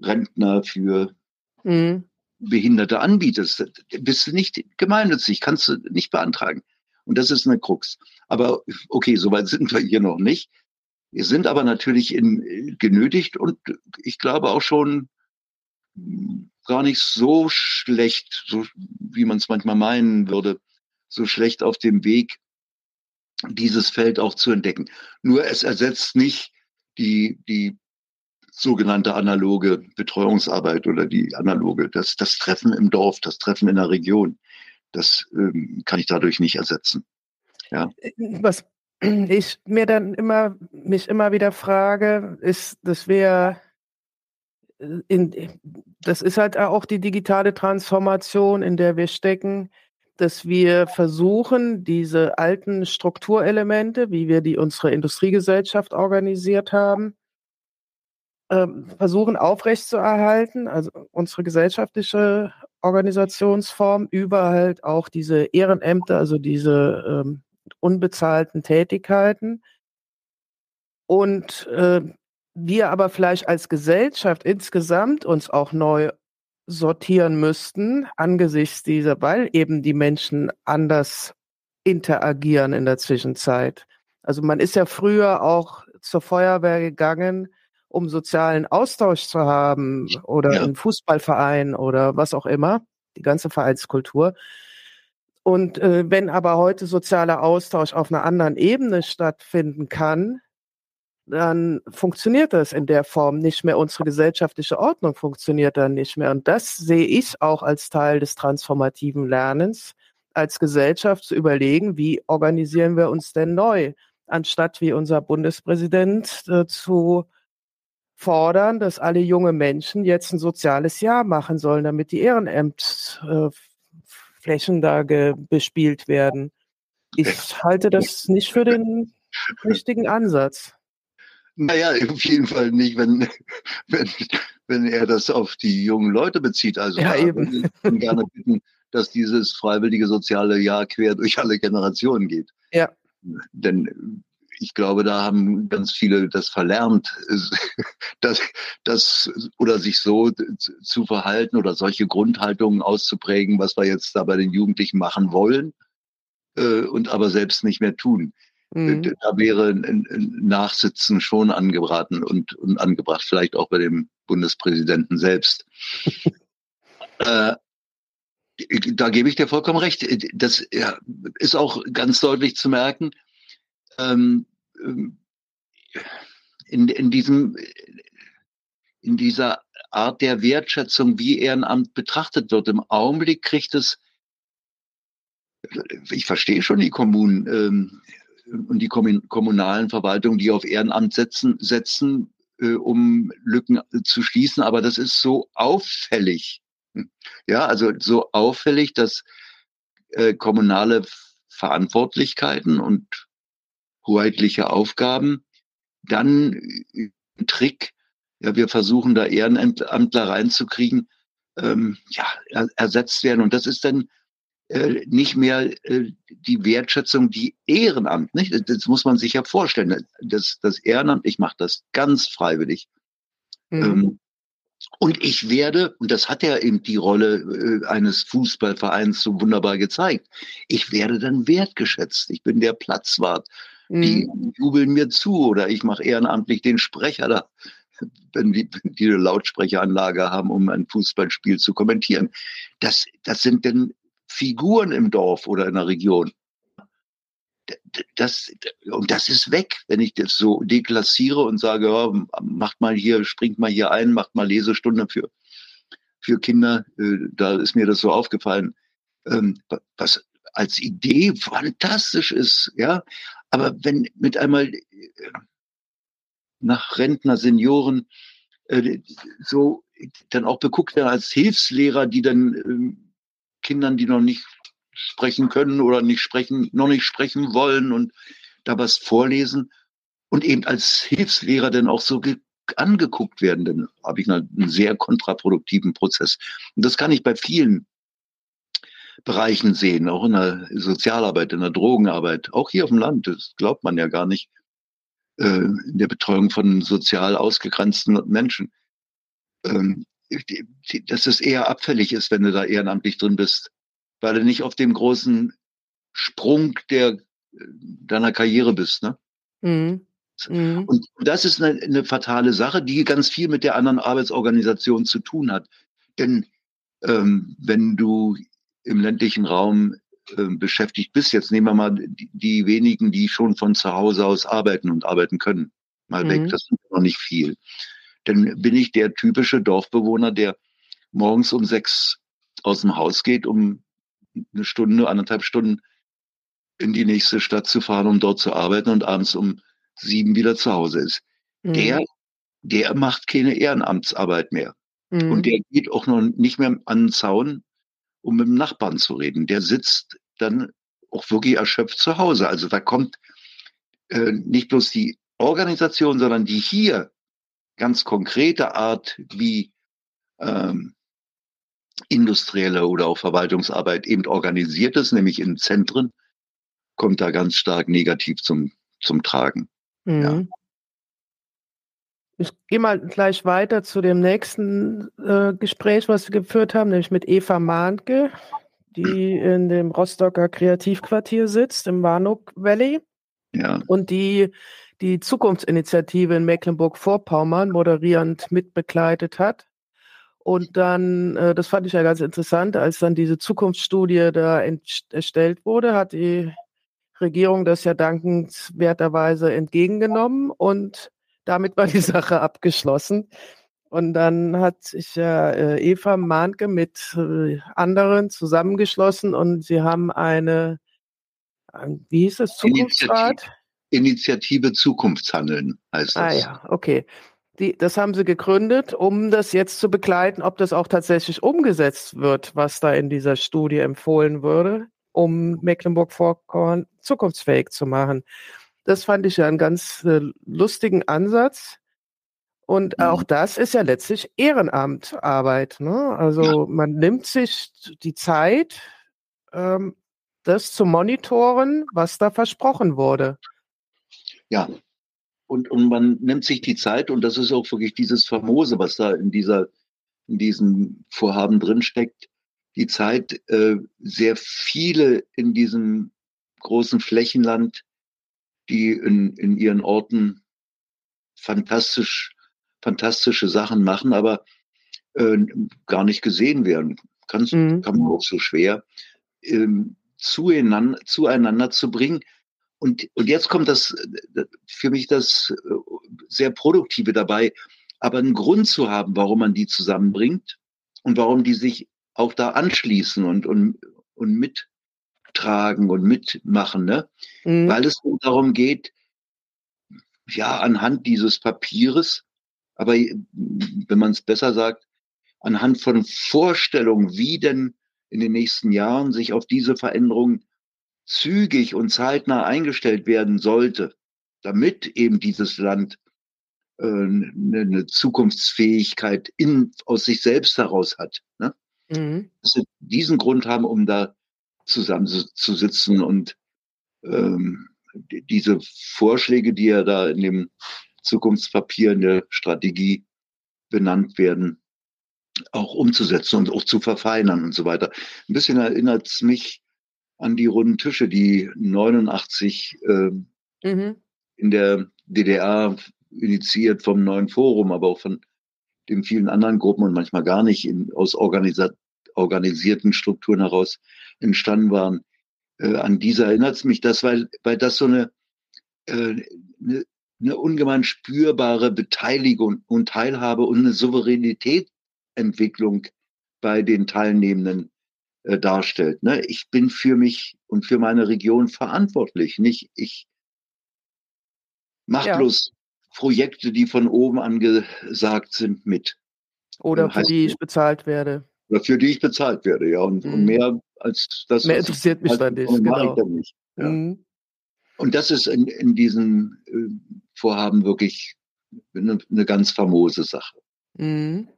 S2: Rentner, für mhm. Behinderte anbietest. Bist du nicht gemeinnützig, kannst du nicht beantragen. Und das ist eine Krux. Aber okay, soweit sind wir hier noch nicht. Wir sind aber natürlich in, genötigt und ich glaube auch schon gar nicht so schlecht, so wie man es manchmal meinen würde, so schlecht auf dem Weg, dieses Feld auch zu entdecken. Nur es ersetzt nicht die, die sogenannte analoge Betreuungsarbeit oder die analoge, das, das Treffen im Dorf, das Treffen in der Region. Das ähm, kann ich dadurch nicht ersetzen. Ja.
S1: Was ich mir dann immer, mich immer wieder frage, ist, dass wir äh, in, das ist halt auch die digitale Transformation, in der wir stecken, dass wir versuchen, diese alten Strukturelemente, wie wir die unsere Industriegesellschaft organisiert haben, ähm, versuchen aufrechtzuerhalten, also unsere gesellschaftliche Organisationsform über halt auch diese Ehrenämter, also diese ähm, unbezahlten Tätigkeiten. Und äh, wir aber vielleicht als Gesellschaft insgesamt uns auch neu sortieren müssten angesichts dieser, weil eben die Menschen anders interagieren in der Zwischenzeit. Also man ist ja früher auch zur Feuerwehr gegangen, um sozialen Austausch zu haben oder ja. im Fußballverein oder was auch immer, die ganze Vereinskultur. Und äh, wenn aber heute sozialer Austausch auf einer anderen Ebene stattfinden kann, dann funktioniert das in der Form nicht mehr. Unsere gesellschaftliche Ordnung funktioniert dann nicht mehr. Und das sehe ich auch als Teil des transformativen Lernens, als Gesellschaft zu überlegen, wie organisieren wir uns denn neu, anstatt wie unser Bundespräsident äh, zu fordern, dass alle junge Menschen jetzt ein soziales Jahr machen sollen, damit die Ehrenämtflächen da bespielt werden. Ich halte das nicht für den richtigen Ansatz.
S2: Naja, auf jeden Fall nicht, wenn, wenn, wenn er das auf die jungen Leute bezieht. Also
S1: ja, eben.
S2: ich gerne bitten, dass dieses freiwillige soziale Jahr quer durch alle Generationen geht.
S1: Ja.
S2: Denn ich glaube, da haben ganz viele das verlernt, das, das oder sich so zu verhalten oder solche Grundhaltungen auszuprägen, was wir jetzt da bei den Jugendlichen machen wollen äh, und aber selbst nicht mehr tun. Mhm. Da wäre ein, Nachsitzen schon angebraten und, und angebracht, vielleicht auch bei dem Bundespräsidenten selbst. äh, da gebe ich dir vollkommen recht. Das ja, ist auch ganz deutlich zu merken ähm, ähm, in, in diesem in dieser Art der Wertschätzung, wie Ehrenamt betrachtet wird. Im Augenblick kriegt es, ich verstehe schon die Kommunen ähm, und die kommunalen Verwaltungen, die auf Ehrenamt setzen, setzen äh, um Lücken zu schließen, aber das ist so auffällig. Ja, also so auffällig, dass äh, kommunale Verantwortlichkeiten und hoheitliche Aufgaben. Dann äh, Trick, ja, wir versuchen da Ehrenamtler reinzukriegen, ähm, ja, er, ersetzt werden. Und das ist dann äh, nicht mehr äh, die Wertschätzung, die Ehrenamt, nicht? Das muss man sich ja vorstellen. Das, das Ehrenamt, ich mache das ganz freiwillig. Mhm. Ähm, Und ich werde, und das hat ja eben die Rolle äh, eines Fußballvereins so wunderbar gezeigt, ich werde dann wertgeschätzt. Ich bin der Platzwart. Mhm. Die jubeln mir zu oder ich mache ehrenamtlich den Sprecher da, wenn die, die eine Lautsprecheranlage haben, um ein Fußballspiel zu kommentieren. Das, das sind denn Figuren im Dorf oder in der Region das, und das ist weg, wenn ich das so deklassiere und sage, ja, macht mal hier, springt mal hier ein, macht mal Lesestunde für, für Kinder. Äh, da ist mir das so aufgefallen, ähm, was als Idee fantastisch ist, ja. Aber wenn mit einmal äh, nach Rentner, Senioren äh, so dann auch beguckt werden als Hilfslehrer, die dann ähm, Kindern, die noch nicht sprechen können oder nicht sprechen, noch nicht sprechen wollen und da was vorlesen und eben als Hilfslehrer dann auch so angeguckt werden, dann habe ich einen sehr kontraproduktiven Prozess. Und das kann ich bei vielen Bereichen sehen, auch in der Sozialarbeit, in der Drogenarbeit, auch hier auf dem Land, das glaubt man ja gar nicht, äh, in der Betreuung von sozial ausgegrenzten Menschen. Ähm, dass es eher abfällig ist, wenn du da ehrenamtlich drin bist, weil du nicht auf dem großen Sprung der deiner Karriere bist, ne? Mhm. Mhm. Und das ist eine, eine, fatale Sache, die ganz viel mit der anderen Arbeitsorganisation zu tun hat. Denn ähm, wenn du im ländlichen Raum äh, beschäftigt bist, jetzt nehmen wir mal die, die, wenigen, die schon von zu Hause aus arbeiten und arbeiten können, mal mhm. weg, das ist noch nicht viel. Dann bin ich der typische Dorfbewohner, der morgens um sechs aus dem Haus geht, um eine Stunde, anderthalb Stunden in die nächste Stadt zu fahren, um dort zu arbeiten und abends um sieben wieder zu Hause ist. Mhm. Der, der macht keine Ehrenamtsarbeit mehr. Mhm. Und der geht auch noch nicht mehr an den Zaun, um mit dem Nachbarn zu reden. Der sitzt dann auch wirklich erschöpft zu Hause. Also da kommt äh, nicht bloß die Organisation, sondern die hier ganz konkrete Art, wie ähm, industrielle oder auch Verwaltungsarbeit eben organisiert ist, nämlich in Zentren, kommt da ganz stark negativ zum, zum Tragen. Mhm. Ja.
S1: Ich gehe mal gleich weiter zu dem nächsten äh, Gespräch, was wir geführt haben, nämlich mit Eva Mahnke, die in dem Rostocker Kreativquartier sitzt, im Warnock Valley. Ja. Und die die Zukunftsinitiative in Mecklenburg-Vorpommern moderierend mitbegleitet hat. Und dann, äh, das fand ich ja ganz interessant, als dann diese Zukunftsstudie da erstellt wurde, hat die Regierung das ja dankenswerterweise entgegengenommen und damit war die Sache abgeschlossen. Und dann hat sich ja äh, Eva Mahnke mit äh, anderen zusammengeschlossen und sie haben eine, wie hieß es,
S2: Zukunftsrat? Initiative Zukunftshandeln heißt
S1: ah das. Ah ja, okay. Die, das haben sie gegründet, um das jetzt zu begleiten, ob das auch tatsächlich umgesetzt wird, was da in dieser Studie empfohlen würde, um Mecklenburg-Vorpommern zukunftsfähig zu machen. Das fand ich ja einen ganz äh, lustigen Ansatz. Und mhm. auch das ist ja letztlich Ehrenamtarbeit. Ne? Also man nimmt sich die Zeit, ähm, das zu monitoren, was da versprochen wurde.
S2: Ja, und, und man nimmt sich die Zeit und das ist auch wirklich dieses Famose, was da in dieser, in diesem Vorhaben drinsteckt, die Zeit, äh, sehr viele in diesem großen Flächenland, die in, in ihren Orten fantastisch, fantastische Sachen machen, aber äh, gar nicht gesehen werden. Kann's, mhm. Kann man auch so schwer ähm, zueinander, zueinander zu bringen. Und, und jetzt kommt das für mich das äh, sehr Produktive dabei, aber einen Grund zu haben, warum man die zusammenbringt und warum die sich auch da anschließen und, und, und mittragen und mitmachen, ne? Mhm. Weil es darum geht, ja, anhand dieses Papieres, aber wenn man es besser sagt, anhand von Vorstellungen, wie denn in den nächsten Jahren sich auf diese Veränderungen zügig und zeitnah eingestellt werden sollte, damit eben dieses Land äh, eine Zukunftsfähigkeit in, aus sich selbst heraus hat. Ne? Mhm. Dass wir diesen Grund haben, um da zusammen zu sitzen und ähm, diese Vorschläge, die ja da in dem Zukunftspapier in der Strategie benannt werden, auch umzusetzen und auch zu verfeinern und so weiter. Ein bisschen erinnert es mich an die runden Tische, die 89 äh, mhm. in der DDR initiiert vom neuen Forum, aber auch von den vielen anderen Gruppen und manchmal gar nicht in, aus organisa organisierten Strukturen heraus entstanden waren. Äh, an dieser erinnert es mich das, weil, weil das so eine, äh, eine, eine ungemein spürbare Beteiligung und Teilhabe und eine Souveränitätsentwicklung bei den Teilnehmenden äh, darstellt. Ne? Ich bin für mich und für meine Region verantwortlich. Nicht ich mache ja. bloß Projekte, die von oben angesagt sind, mit.
S1: Oder für die ich bezahlt werde.
S2: Oder für die ich bezahlt werde, ja. Und, mhm. und mehr als das.
S1: Mehr interessiert mich dann nicht. Genau. Ich nicht
S2: ja. mhm. Und das ist in, in diesen äh, Vorhaben wirklich eine, eine ganz famose Sache. Mhm.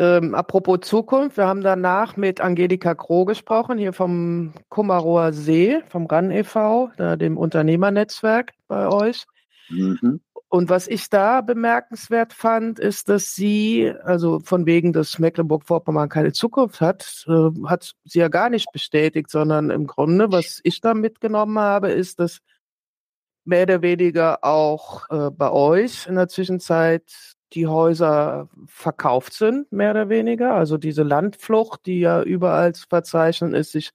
S1: Ähm, apropos Zukunft, wir haben danach mit Angelika Kroh gesprochen, hier vom Kummerower See, vom RAN e.V., dem Unternehmernetzwerk bei euch. Mhm. Und was ich da bemerkenswert fand, ist, dass sie, also von wegen, dass Mecklenburg-Vorpommern keine Zukunft hat, äh, hat sie ja gar nicht bestätigt, sondern im Grunde, was ich da mitgenommen habe, ist, dass mehr oder weniger auch äh, bei euch in der Zwischenzeit die Häuser verkauft sind, mehr oder weniger. Also diese Landflucht, die ja überall zu verzeichnen ist, sich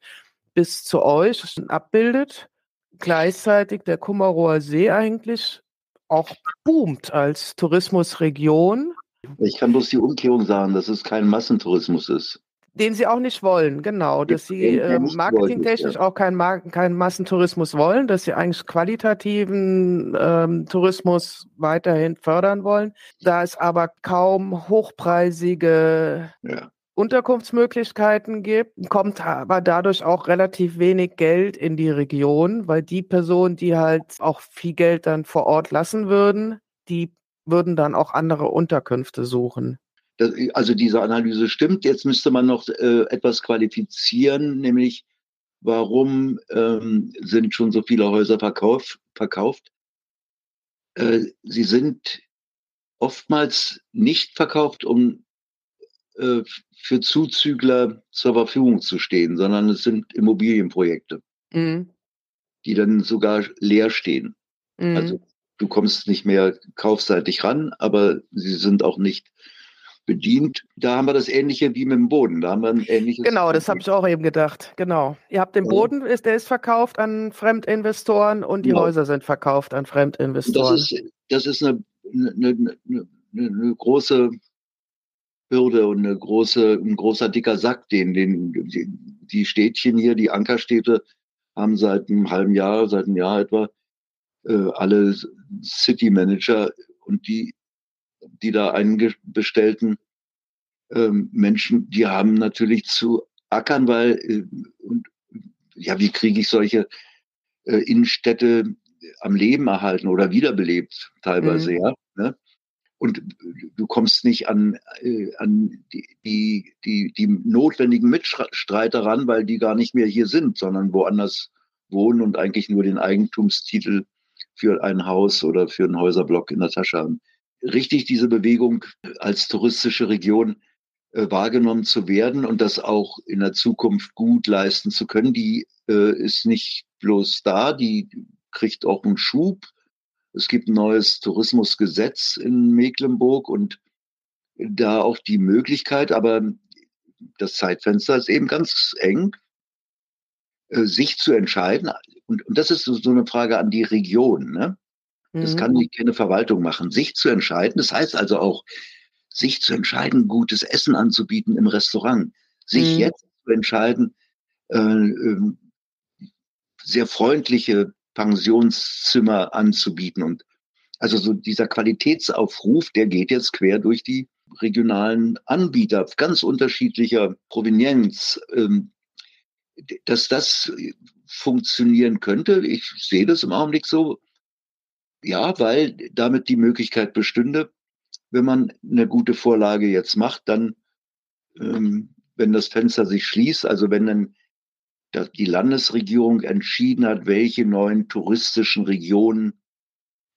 S1: bis zu euch abbildet. Gleichzeitig der Kummerower See eigentlich auch boomt als Tourismusregion.
S2: Ich kann bloß die Umkehrung sagen, dass es kein Massentourismus ist.
S1: Den sie auch nicht wollen, genau. Dass sie äh, marketingtechnisch auch keinen kein Massentourismus wollen, dass sie eigentlich qualitativen ähm, Tourismus weiterhin fördern wollen. Da es aber kaum hochpreisige ja. Unterkunftsmöglichkeiten gibt, kommt aber dadurch auch relativ wenig Geld in die Region, weil die Personen, die halt auch viel Geld dann vor Ort lassen würden, die würden dann auch andere Unterkünfte suchen.
S2: Das, also diese Analyse stimmt. Jetzt müsste man noch äh, etwas qualifizieren, nämlich warum ähm, sind schon so viele Häuser verkauf, verkauft? Äh, sie sind oftmals nicht verkauft, um äh, für Zuzügler zur Verfügung zu stehen, sondern es sind Immobilienprojekte, mhm. die dann sogar leer stehen. Mhm. Also du kommst nicht mehr kaufseitig ran, aber sie sind auch nicht bedient. Da haben wir das Ähnliche wie mit dem Boden. Da haben wir ein ähnliches.
S1: Genau, das habe ich auch eben gedacht. Genau. Ihr habt den Boden, ist, der ist verkauft an Fremdinvestoren und die genau. Häuser sind verkauft an Fremdinvestoren.
S2: Das ist, das ist eine, eine, eine, eine große Hürde und eine große, ein großer dicker Sack, den, den die, die Städtchen hier, die Ankerstädte, haben seit einem halben Jahr, seit einem Jahr etwa, äh, alle City Manager und die, die da eingestellten ähm, Menschen, die haben natürlich zu ackern, weil äh, und ja, wie kriege ich solche äh, Innenstädte am Leben erhalten oder wiederbelebt teilweise, mhm. ja. Ne? und du kommst nicht an, äh, an die, die, die, die notwendigen Mitstreiter ran, weil die gar nicht mehr hier sind, sondern woanders wohnen und eigentlich nur den Eigentumstitel für ein Haus oder für einen Häuserblock in der Tasche haben. Richtig diese Bewegung als touristische Region äh, wahrgenommen zu werden und das auch in der Zukunft gut leisten zu können, die äh, ist nicht bloß da, die kriegt auch einen Schub es gibt ein neues Tourismusgesetz in Mecklenburg und da auch die Möglichkeit, aber das Zeitfenster ist eben ganz eng, äh, sich zu entscheiden. Und, und das ist so eine Frage an die Region. Ne? Das mhm. kann nicht keine Verwaltung machen. Sich zu entscheiden, das heißt also auch, sich zu entscheiden, gutes Essen anzubieten im Restaurant. Sich mhm. jetzt zu entscheiden, äh, äh, sehr freundliche Pensionszimmer anzubieten. Und also so dieser Qualitätsaufruf, der geht jetzt quer durch die regionalen Anbieter ganz unterschiedlicher Provenienz. Ähm, dass das funktionieren könnte, ich sehe das im Augenblick so, ja, weil damit die Möglichkeit bestünde, wenn man eine gute Vorlage jetzt macht, dann, ähm, wenn das Fenster sich schließt, also wenn dann die Landesregierung entschieden hat, welche neuen touristischen Regionen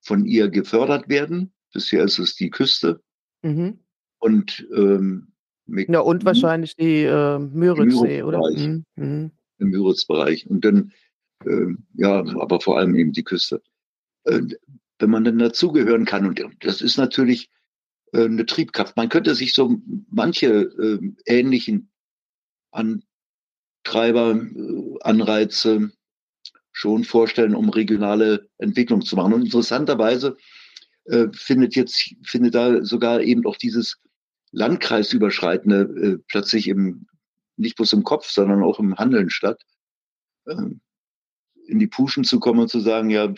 S2: von ihr gefördert werden. Bisher ist es die Küste. Mhm. und ähm,
S1: ja, und wahrscheinlich die äh, Müritzsee, oder?
S2: Mhm. mhm. Im Müritzbereich. Und dann, äh, ja, aber vor allem eben die Küste. Äh, wenn man dann dazugehören kann, und das ist natürlich äh, eine Triebkraft. Man könnte sich so manche äh, ähnlichen Antreiber, Anreize schon vorstellen, um regionale Entwicklung zu machen. Und interessanterweise findet jetzt, findet da sogar eben auch dieses Landkreisüberschreitende plötzlich im, nicht bloß im Kopf, sondern auch im Handeln statt. Äh, in die Puschen zu kommen und zu sagen, ja, äh,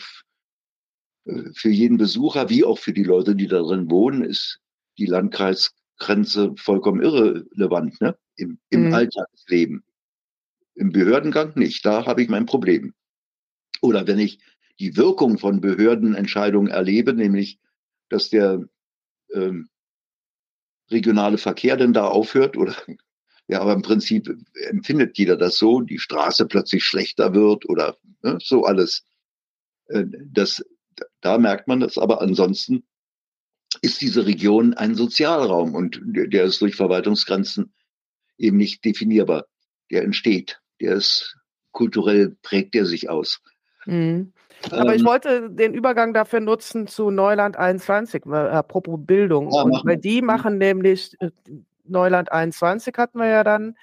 S2: für jeden Besucher, wie auch für die Leute, die darin wohnen, ist die Landkreisgrenze vollkommen irrelevant, ne? Im, im mhm. Alltagsleben. Im Behördengang nicht. Da habe ich mein Problem. Oder wenn ich die Wirkung von Behördenentscheidungen erlebe, nämlich, dass der ähm, regionale Verkehr denn da aufhört oder ja, aber im Prinzip empfindet jeder das so, die Straße plötzlich schlechter wird oder ne, so alles. Äh, das, da merkt man das, aber ansonsten ist diese Region ein Sozialraum und der ist durch Verwaltungsgrenzen eben nicht definierbar. Der entsteht, der ist kulturell prägt er sich aus.
S1: Mhm. Aber ähm, ich wollte den Übergang dafür nutzen zu Neuland 21, apropos Bildung. Ja, und weil die machen nämlich, äh, Neuland 21 hatten wir ja dann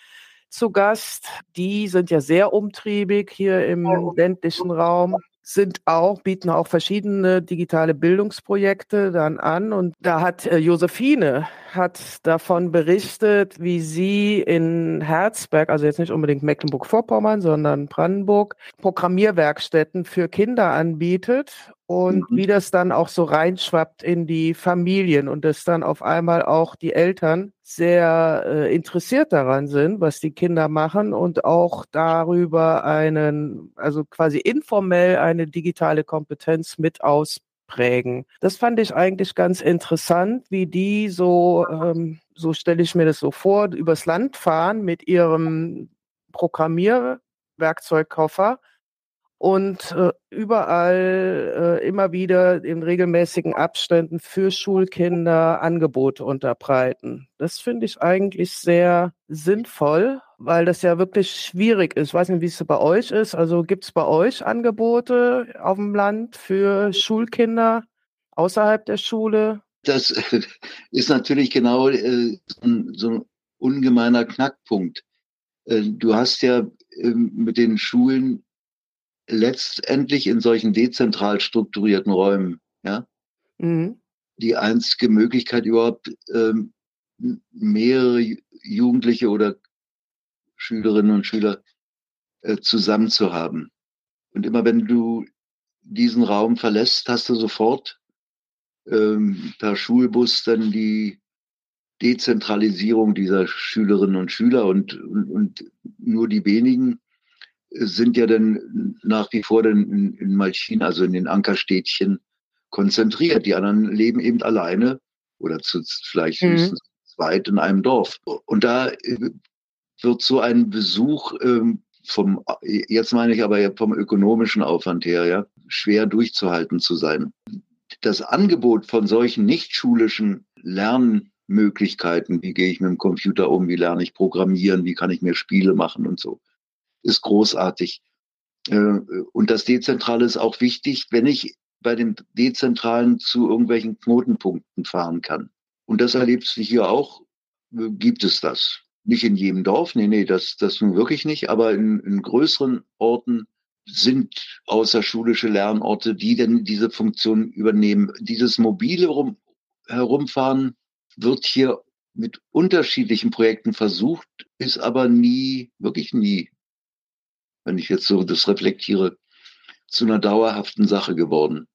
S1: zu Gast. Die sind ja sehr umtriebig hier im ländlichen Raum sind auch, bieten auch verschiedene digitale Bildungsprojekte dann an. Und da hat äh, Josephine hat davon berichtet, wie sie in Herzberg, also jetzt nicht unbedingt Mecklenburg-Vorpommern, sondern Brandenburg, Programmierwerkstätten für Kinder anbietet und mhm. wie das dann auch so reinschwappt in die Familien und dass dann auf einmal auch die Eltern sehr äh, interessiert daran sind, was die Kinder machen und auch darüber einen, also quasi informell eine digitale Kompetenz mit aus prägen. Das fand ich eigentlich ganz interessant, wie die so, ähm, so stelle ich mir das so vor, übers Land fahren mit ihrem Programmierwerkzeugkoffer und äh, überall äh, immer wieder in regelmäßigen Abständen für Schulkinder Angebote unterbreiten. Das finde ich eigentlich sehr sinnvoll, weil das ja wirklich schwierig ist. Ich weiß nicht, wie es bei euch ist. Also gibt es bei euch Angebote auf dem Land für Schulkinder außerhalb der Schule?
S2: Das ist natürlich genau äh, so ein ungemeiner Knackpunkt. Äh, du hast ja äh, mit den Schulen letztendlich in solchen dezentral strukturierten Räumen, ja, mhm. die einzige Möglichkeit überhaupt, ähm, mehrere Jugendliche oder Schülerinnen und Schüler äh, zusammen zu haben. Und immer wenn du diesen Raum verlässt, hast du sofort ähm, per Schulbus dann die Dezentralisierung dieser Schülerinnen und Schüler und, und, und nur die wenigen sind ja dann nach wie vor dann in, in Malchin, also in den Ankerstädtchen, konzentriert. Die anderen leben eben alleine oder zu vielleicht mhm. höchstens zweit in einem Dorf. Und da äh, wird so ein Besuch ähm, vom, jetzt meine ich aber vom ökonomischen Aufwand her, ja, schwer durchzuhalten zu sein. Das Angebot von solchen nicht-schulischen Lernmöglichkeiten, wie gehe ich mit dem Computer um, wie lerne ich programmieren, wie kann ich mir Spiele machen und so, ist großartig. Äh, und das Dezentrale ist auch wichtig, wenn ich bei dem Dezentralen zu irgendwelchen Knotenpunkten fahren kann. Und das erlebst du hier auch, äh, gibt es das. Nicht in jedem Dorf, nee, nee, das, das nun wirklich nicht, aber in, in größeren Orten sind außerschulische Lernorte, die denn diese Funktion übernehmen. Dieses mobile Rum, Herumfahren wird hier mit unterschiedlichen Projekten versucht, ist aber nie, wirklich nie wenn ich jetzt so das reflektiere, zu einer dauerhaften Sache geworden.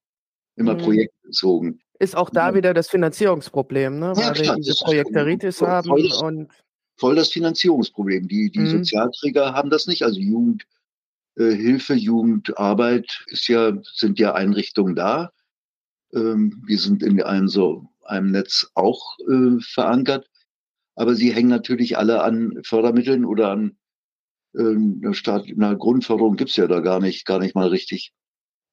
S2: Immer mhm. projektbezogen.
S1: Ist auch da ja. wieder das Finanzierungsproblem, ne?
S2: Ja, weil klar, wir
S1: diese Projekteritis voll, haben.
S2: Voll das,
S1: und
S2: voll das Finanzierungsproblem. Die, die mhm. Sozialträger haben das nicht. Also Jugendhilfe, äh, Jugendarbeit ist ja, sind ja Einrichtungen da. Ähm, wir sind in einem so einem Netz auch äh, verankert. Aber sie hängen natürlich alle an Fördermitteln oder an eine, Staat, eine Grundförderung gibt's ja da gar nicht, gar nicht mal richtig.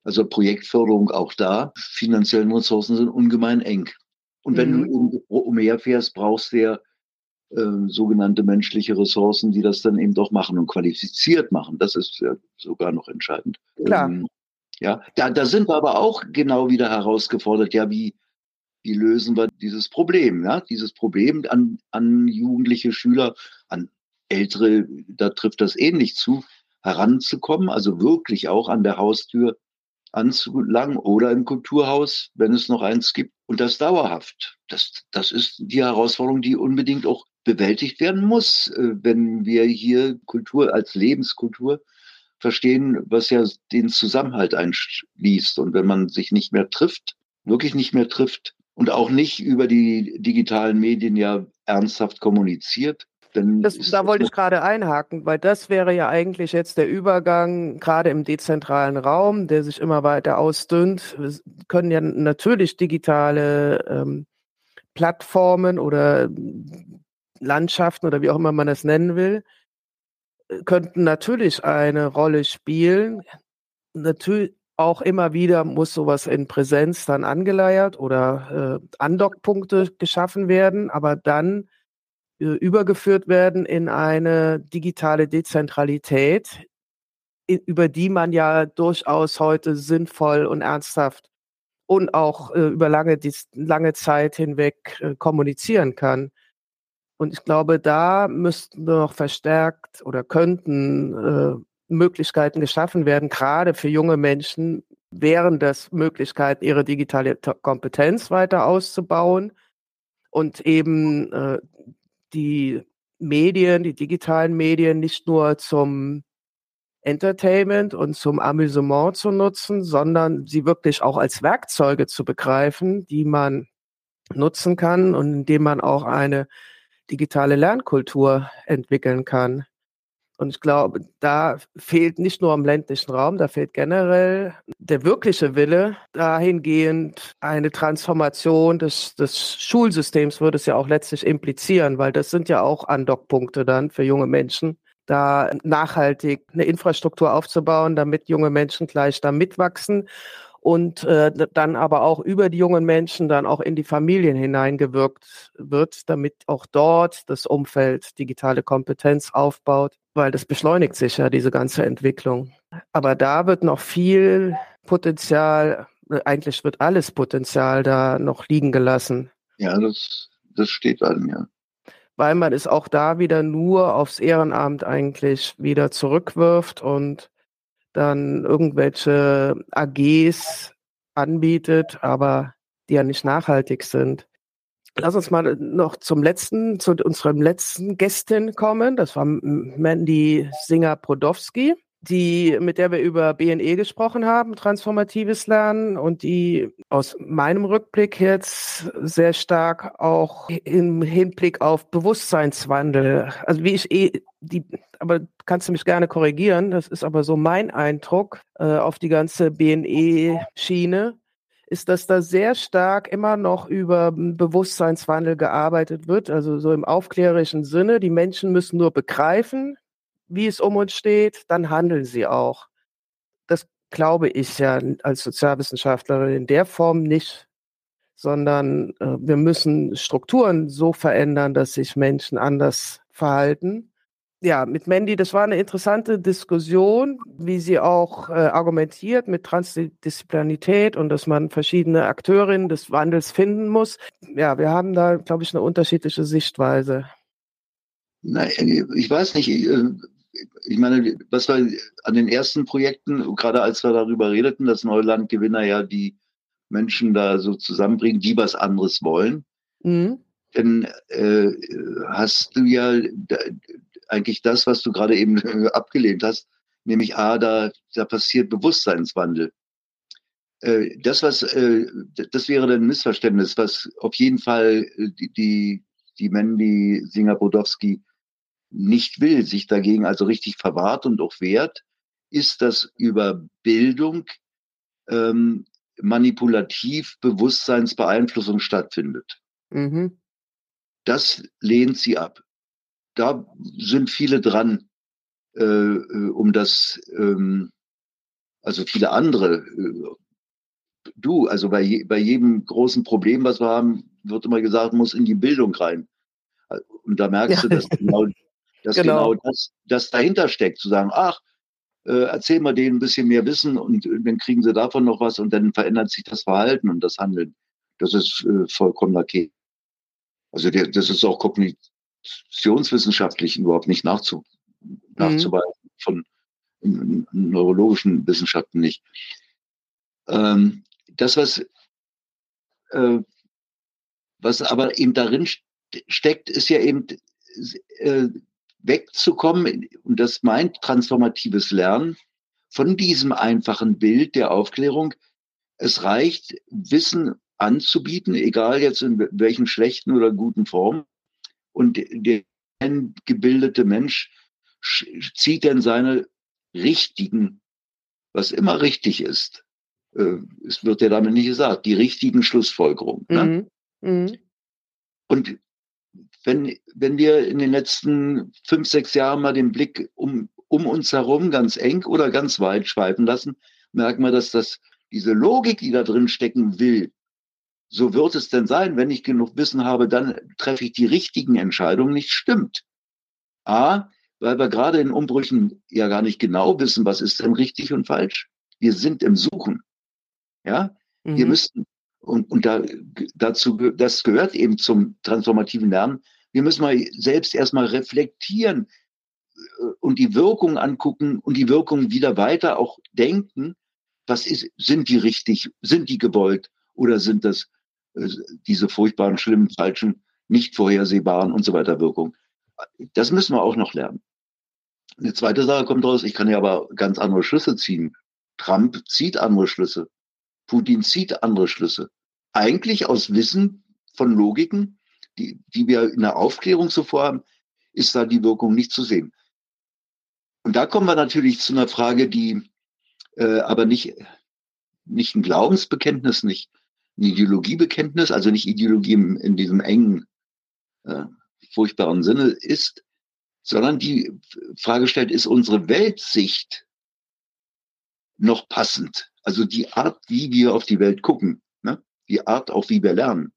S2: Also Projektförderung auch da. Finanziellen Ressourcen sind ungemein eng. Und wenn mhm. du umherfährst, brauchst du ja äh, sogenannte menschliche Ressourcen, die das dann eben doch machen und qualifiziert machen. Das ist ja sogar noch entscheidend.
S1: Klar. Ähm,
S2: ja, da, da sind wir aber auch genau wieder herausgefordert, ja, wie, wie lösen wir dieses Problem, ja, dieses Problem an, an jugendliche Schüler, an Ältere, da trifft das ähnlich zu, heranzukommen, also wirklich auch an der Haustür anzulangen oder im Kulturhaus, wenn es noch eins gibt, und das dauerhaft. Das, das ist die Herausforderung, die unbedingt auch bewältigt werden muss, äh, wenn wir hier Kultur als Lebenskultur verstehen, was ja den Zusammenhalt einschließt. Und wenn man sich nicht mehr trifft, wirklich nicht mehr trifft und auch nicht über die digitalen Medien ja ernsthaft kommuniziert,
S1: dann das, da wollte ich gerade einhaken, weil das wäre ja eigentlich jetzt der Übergang, gerade im dezentralen Raum, der sich immer weiter ausdünnt. Wir können ja natürlich digitale ähm, Plattformen oder Landschaften oder wie auch immer man das nennen will, könnten natürlich eine Rolle spielen. Natürlich auch immer wieder muss sowas in Präsenz dann angeleiert oder äh, Andockpunkte geschaffen werden, aber dann äh, übergeführt werden in eine digitale Dezentralität, über die man ja durchaus heute sinnvoll und ernsthaft und auch äh, über lange, lange Zeit hinweg äh, kommunizieren kann. Und ich glaube, da müssten noch verstärkt oder könnten äh, Möglichkeiten geschaffen werden, gerade für junge Menschen, wären das Möglichkeiten, ihre digitale Kompetenz weiter auszubauen und eben äh, die Medien, die digitalen Medien nicht nur zum Entertainment und zum Amüsement zu nutzen, sondern sie wirklich auch als Werkzeuge zu begreifen, die man nutzen kann und indem man auch eine digitale Lernkultur entwickeln kann. Und ich glaube, da fehlt nicht nur im ländlichen Raum, da fehlt generell der wirkliche Wille, dahingehend eine Transformation des, des Schulsystems würde es ja auch letztlich implizieren, weil das sind ja auch Andockpunkte dann für junge Menschen, da nachhaltig eine Infrastruktur aufzubauen, damit junge Menschen gleich da mitwachsen und äh, dann aber auch über die jungen Menschen dann auch in die Familien hineingewirkt wird, damit auch dort das Umfeld digitale Kompetenz aufbaut, weil das beschleunigt sich ja diese ganze Entwicklung. Aber da wird noch viel Potenzial, äh, eigentlich wird alles Potenzial da noch liegen gelassen.
S2: Ja, das, das steht an, ja.
S1: Weil man es auch da wieder nur aufs Ehrenamt eigentlich wieder zurückwirft und dann irgendwelche AGs anbietet, aber die ja nicht nachhaltig sind. Lass uns mal noch zum letzten, zu unserem letzten Gästin kommen. Das war Mandy Singer-Podowski die, mit der wir über BNE gesprochen haben, transformatives Lernen und die aus meinem Rückblick jetzt sehr stark auch im Hinblick auf Bewusstseinswandel, also wie ich eh die, aber kannst du mich gerne korrigieren, das ist aber so mein Eindruck äh, auf die ganze BNE-Schiene, ist, dass da sehr stark immer noch über Bewusstseinswandel gearbeitet wird, also so im aufklärerischen Sinne. Die Menschen müssen nur begreifen, wie es um uns steht, dann handeln sie auch. Das glaube ich ja als Sozialwissenschaftlerin in der Form nicht, sondern äh, wir müssen Strukturen so verändern, dass sich Menschen anders verhalten. Ja, mit Mandy, das war eine interessante Diskussion, wie sie auch äh, argumentiert mit Transdisziplinarität und dass man verschiedene Akteurinnen des Wandels finden muss. Ja, wir haben da, glaube ich, eine unterschiedliche Sichtweise.
S2: Nein, ich weiß nicht, äh, ich meine, was wir an den ersten Projekten, gerade als wir darüber redeten, dass Neulandgewinner ja die Menschen da so zusammenbringen, die was anderes wollen, mhm. dann äh, hast du ja eigentlich das, was du gerade eben abgelehnt hast, nämlich A, da, da passiert Bewusstseinswandel. Äh, das, was, äh, das wäre dann ein Missverständnis, was auf jeden Fall die, die, die Mandy Singer-Bodowski nicht will, sich dagegen also richtig verwahrt und auch wehrt, ist, dass über Bildung ähm, manipulativ Bewusstseinsbeeinflussung stattfindet. Mhm. Das lehnt sie ab. Da sind viele dran, äh, äh um das, ähm, also viele andere, äh, du, also bei, je, bei jedem großen Problem, was wir haben, wird immer gesagt, muss in die Bildung rein. Und da merkst ja. du, dass genau, dass genau. genau das, das dahinter steckt, zu sagen, ach, äh, erzähl mal denen ein bisschen mehr Wissen und äh, dann kriegen sie davon noch was und dann verändert sich das Verhalten und das Handeln. Das ist äh, vollkommen okay. Also der, das ist auch kognitionswissenschaftlich überhaupt nicht nachzu, mhm. nachzuweisen, von neurologischen Wissenschaften nicht. Ähm, das, was, äh, was aber eben darin steckt, ist ja eben äh, wegzukommen, und das meint transformatives Lernen, von diesem einfachen Bild der Aufklärung. Es reicht, Wissen anzubieten, egal jetzt in welchen schlechten oder guten Form. Und der gebildete Mensch zieht dann seine richtigen, was immer richtig ist, äh, es wird ja damit nicht gesagt, die richtigen Schlussfolgerungen. Ne? Mhm. Mhm. Und wenn, wenn wir in den letzten fünf, sechs Jahren mal den Blick um, um uns herum ganz eng oder ganz weit schweifen lassen, merken wir, dass das, diese Logik, die da drin stecken will, so wird es denn sein, wenn ich genug Wissen habe, dann treffe ich die richtigen Entscheidungen, nicht stimmt. A, weil wir gerade in Umbrüchen ja gar nicht genau wissen, was ist denn richtig und falsch. Wir sind im Suchen. Ja, mhm. wir müssen, und, und da, dazu, das gehört eben zum transformativen Lernen. Wir müssen mal selbst erstmal reflektieren äh, und die Wirkung angucken und die Wirkung wieder weiter auch denken. Was ist, sind die richtig, sind die gewollt oder sind das diese furchtbaren, schlimmen, falschen, nicht vorhersehbaren und so weiter Wirkung? Das müssen wir auch noch lernen. Eine zweite Sache kommt raus, ich kann ja aber ganz andere Schlüsse ziehen. Trump zieht andere Schlüsse. Putin zieht andere Schlüsse. Eigentlich aus Wissen von Logiken, die, die wir in der Aufklärung zuvor haben, ist da die Wirkung nicht zu sehen. Und da kommen wir natürlich zu einer Frage, die äh, aber nicht, nicht ein Glaubensbekenntnis, nicht Ideologiebekenntnis, also nicht Ideologie in, in diesem engen, äh, furchtbaren Sinne ist, sondern die Frage stellt, ist unsere Weltsicht noch passend? Also die Art, wie wir auf die Welt gucken, ne? die Art auch, wie wir lernen,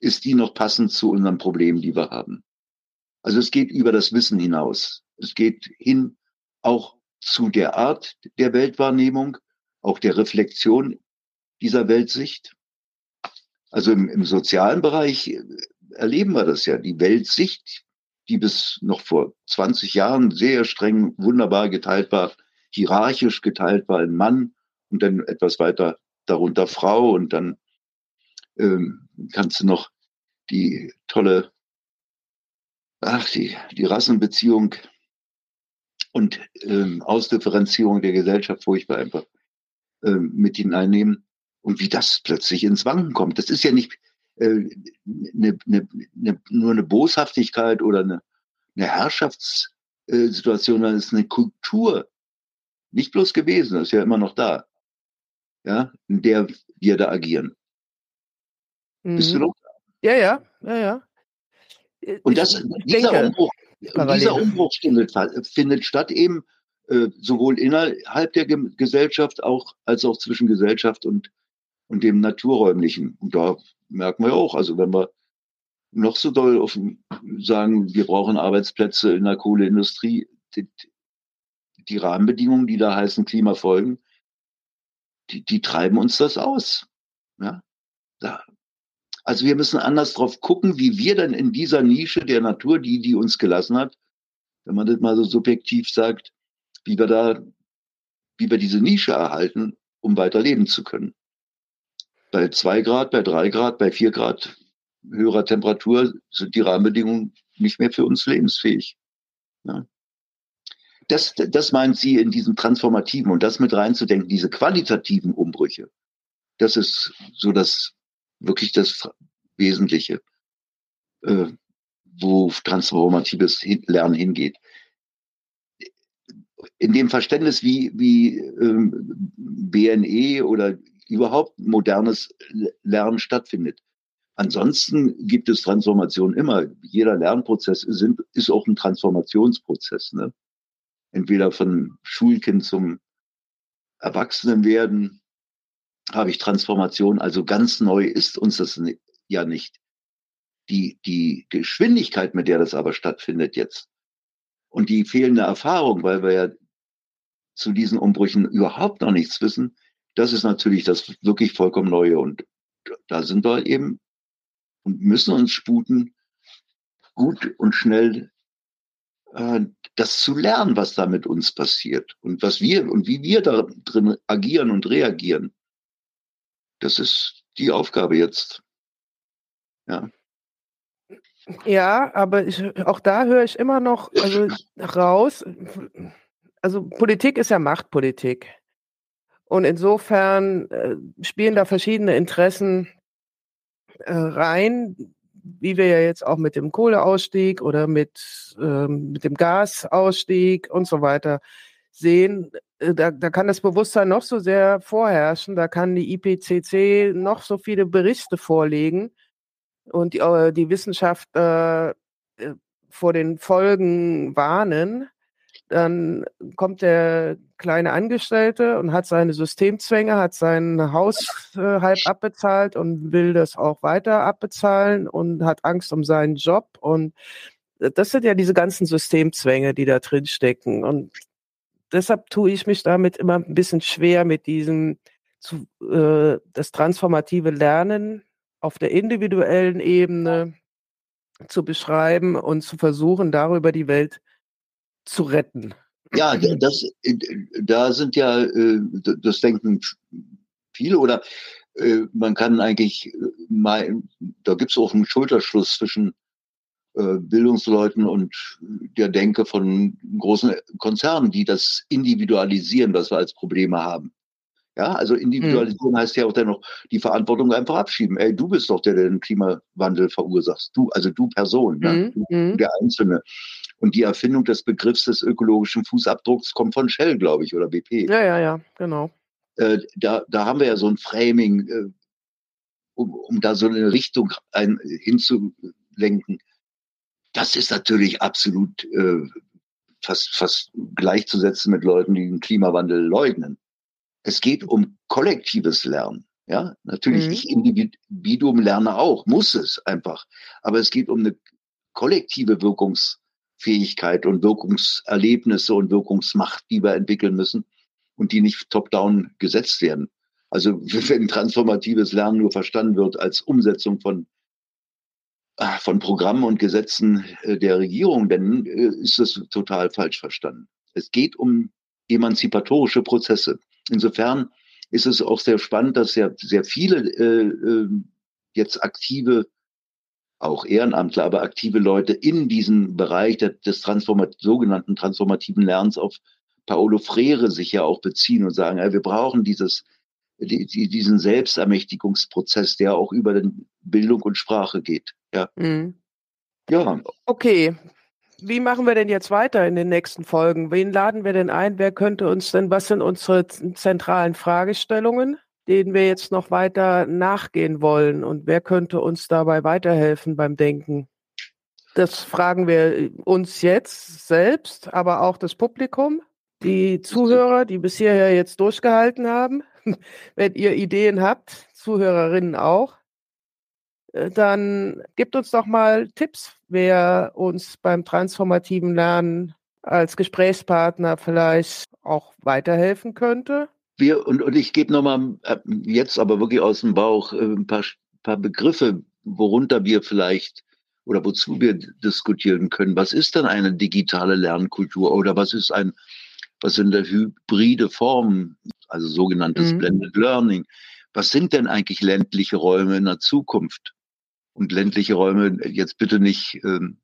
S2: ist die noch passend zu unseren Problemen, die wir haben. Also es geht über das Wissen hinaus. Es geht hin auch zu der Art der Weltwahrnehmung, auch der Reflexion dieser Weltsicht. Also im, im sozialen Bereich erleben wir das ja. Die Weltsicht, die bis noch vor 20 Jahren sehr streng, wunderbar geteilt war, hierarchisch geteilt war in Mann und dann etwas weiter darunter Frau und dann ähm, kannst du noch die tolle, ach, die, die Rassenbeziehung und ähm, Ausdifferenzierung der Gesellschaft furchtbar einfach ähm, mit hineinnehmen und wie das plötzlich ins Wanken kommt. Das ist ja nicht äh, ne, ne, ne, nur eine Boshaftigkeit oder eine, eine Herrschaftssituation, sondern es ist eine Kultur. Nicht bloß gewesen, das ist ja immer noch da ja, in der wir da agieren.
S1: Mhm. Bist du mhm. noch? Ja, ja, ja, ja.
S2: Äh, und das, dieser, denke, Umbruch, dieser Umbruch findet, findet statt eben äh, sowohl innerhalb der Ge Gesellschaft auch als auch zwischen Gesellschaft und, und dem Naturräumlichen. Und da merken wir auch, also wenn wir noch so doll auf, sagen, wir brauchen Arbeitsplätze in der Kohleindustrie, die, die Rahmenbedingungen, die da heißen Klimafolgen, die, die treiben uns das aus. Ja? Da. Also wir müssen anders drauf gucken, wie wir dann in dieser Nische der Natur, die die uns gelassen hat, wenn man das mal so subjektiv sagt, wie wir da, wie wir diese Nische erhalten, um weiter leben zu können. Bei zwei Grad, bei drei Grad, bei vier Grad höherer Temperatur sind die Rahmenbedingungen nicht mehr für uns lebensfähig. Ja das, das meint sie in diesem Transformativen und das mit reinzudenken, diese qualitativen Umbrüche. Das ist so das, wirklich das Wesentliche, äh, wo transformatives Lernen hingeht. In dem Verständnis, wie, wie ähm, BNE oder überhaupt modernes Lernen stattfindet. Ansonsten gibt es Transformation immer. Jeder Lernprozess sind, ist auch ein Transformationsprozess. Ne? entweder von Schulkind zum Erwachsenen werden habe ich Transformation. Also ganz neu ist uns das ja nicht. Die, die Geschwindigkeit, mit der das aber stattfindet jetzt und die fehlende Erfahrung, weil wir ja zu diesen Umbrüchen überhaupt noch nichts wissen, das ist natürlich das wirklich vollkommen Neue. Und da sind wir eben und müssen uns sputen, gut und schnell äh, das zu lernen, was da mit uns passiert und was wir und wie wir da drin agieren und reagieren. Das ist die Aufgabe jetzt. Ja.
S1: Ja, aber ich, auch da höre ich immer noch also, raus. Also Politik ist ja Machtpolitik. Und insofern äh, spielen da verschiedene Interessen äh, rein, wie wir ja jetzt auch mit dem Kohleausstieg oder mit, ähm, mit dem Gasausstieg und so weiter sehen. Äh, da, da kann das Bewusstsein noch so sehr vorherrschen, da kann die IPCC noch so viele Berichte vorlegen und die, äh, die Wissenschaft äh, vor den Folgen warnen dann kommt der kleine Angestellte und hat seine Systemzwänge, hat sein Haus äh, halb abbezahlt und will das auch weiter abbezahlen und hat Angst um seinen Job. Und das sind ja diese ganzen Systemzwänge, die da drin stecken. Und deshalb tue ich mich damit immer ein bisschen schwer mit diesem zu, äh, das transformative Lernen auf der individuellen Ebene zu beschreiben und zu versuchen, darüber die Welt zu retten.
S2: Ja, das, da sind ja, äh, das denken viele oder äh, man kann eigentlich äh, mal, da gibt es auch einen Schulterschluss zwischen Bildungsleuten und der Denke von großen Konzernen, die das individualisieren, was wir als Probleme haben. Ja, also individualisieren mhm. heißt ja auch dann noch die Verantwortung einfach abschieben. Ey, du bist doch der, der den Klimawandel verursacht. Du, also du Person, ne? mhm. ne? du, mhm. der Einzelne. Und die Erfindung des Begriffs des ökologischen Fußabdrucks kommt von Shell, glaube ich, oder BP.
S1: Ja, ja, ja, genau.
S2: Äh, da, da haben wir ja so ein Framing, äh, um, um da so eine Richtung ein, hinzulenken. Das ist natürlich absolut äh, fast, fast gleichzusetzen mit Leuten, die den Klimawandel leugnen. Es geht um kollektives Lernen. Ja, natürlich, mhm. ich Individuum lerne auch, muss es einfach. Aber es geht um eine kollektive Wirkungs- Fähigkeit und Wirkungserlebnisse und Wirkungsmacht, die wir entwickeln müssen und die nicht top-down gesetzt werden. Also wenn transformatives Lernen nur verstanden wird als Umsetzung von, ah, von Programmen und Gesetzen äh, der Regierung, dann äh, ist das total falsch verstanden. Es geht um emanzipatorische Prozesse. Insofern ist es auch sehr spannend, dass ja sehr viele äh, äh jetzt aktive auch Ehrenamtler, aber aktive Leute in diesen Bereich des Transformat sogenannten transformativen Lernens auf Paolo Freire sich ja auch beziehen und sagen, ja, wir brauchen dieses, die, diesen Selbstermächtigungsprozess, der auch über Bildung und Sprache geht. Ja. Mhm.
S1: Ja. Okay. Wie machen wir denn jetzt weiter in den nächsten Folgen? Wen laden wir denn ein? Wer könnte uns denn, was sind unsere zentralen Fragestellungen? Denen wir jetzt noch weiter nachgehen wollen und wer könnte uns dabei weiterhelfen beim Denken? Das fragen wir uns jetzt selbst, aber auch das Publikum, die Zuhörer, die bis hierher jetzt durchgehalten haben. Wenn ihr Ideen habt, Zuhörerinnen auch, äh, dann gebt uns doch mal Tipps, wer uns beim transformativen Lernen als Gesprächspartner vielleicht auch weiterhelfen könnte
S2: wir, und, und ich gebe nochmal äh, jetzt aber wirklich aus dem Bauch äh, ein paar, paar Begriffe, worunter wir vielleicht oder wozu wir diskutieren können. Was ist denn eine digitale Lernkultur oder was ist ein, was sind der hybride Formen, also sogenanntes mhm. Blended Learning? Was sind denn eigentlich ländliche Räume in der Zukunft? Und ländliche Räume jetzt bitte nicht ähm,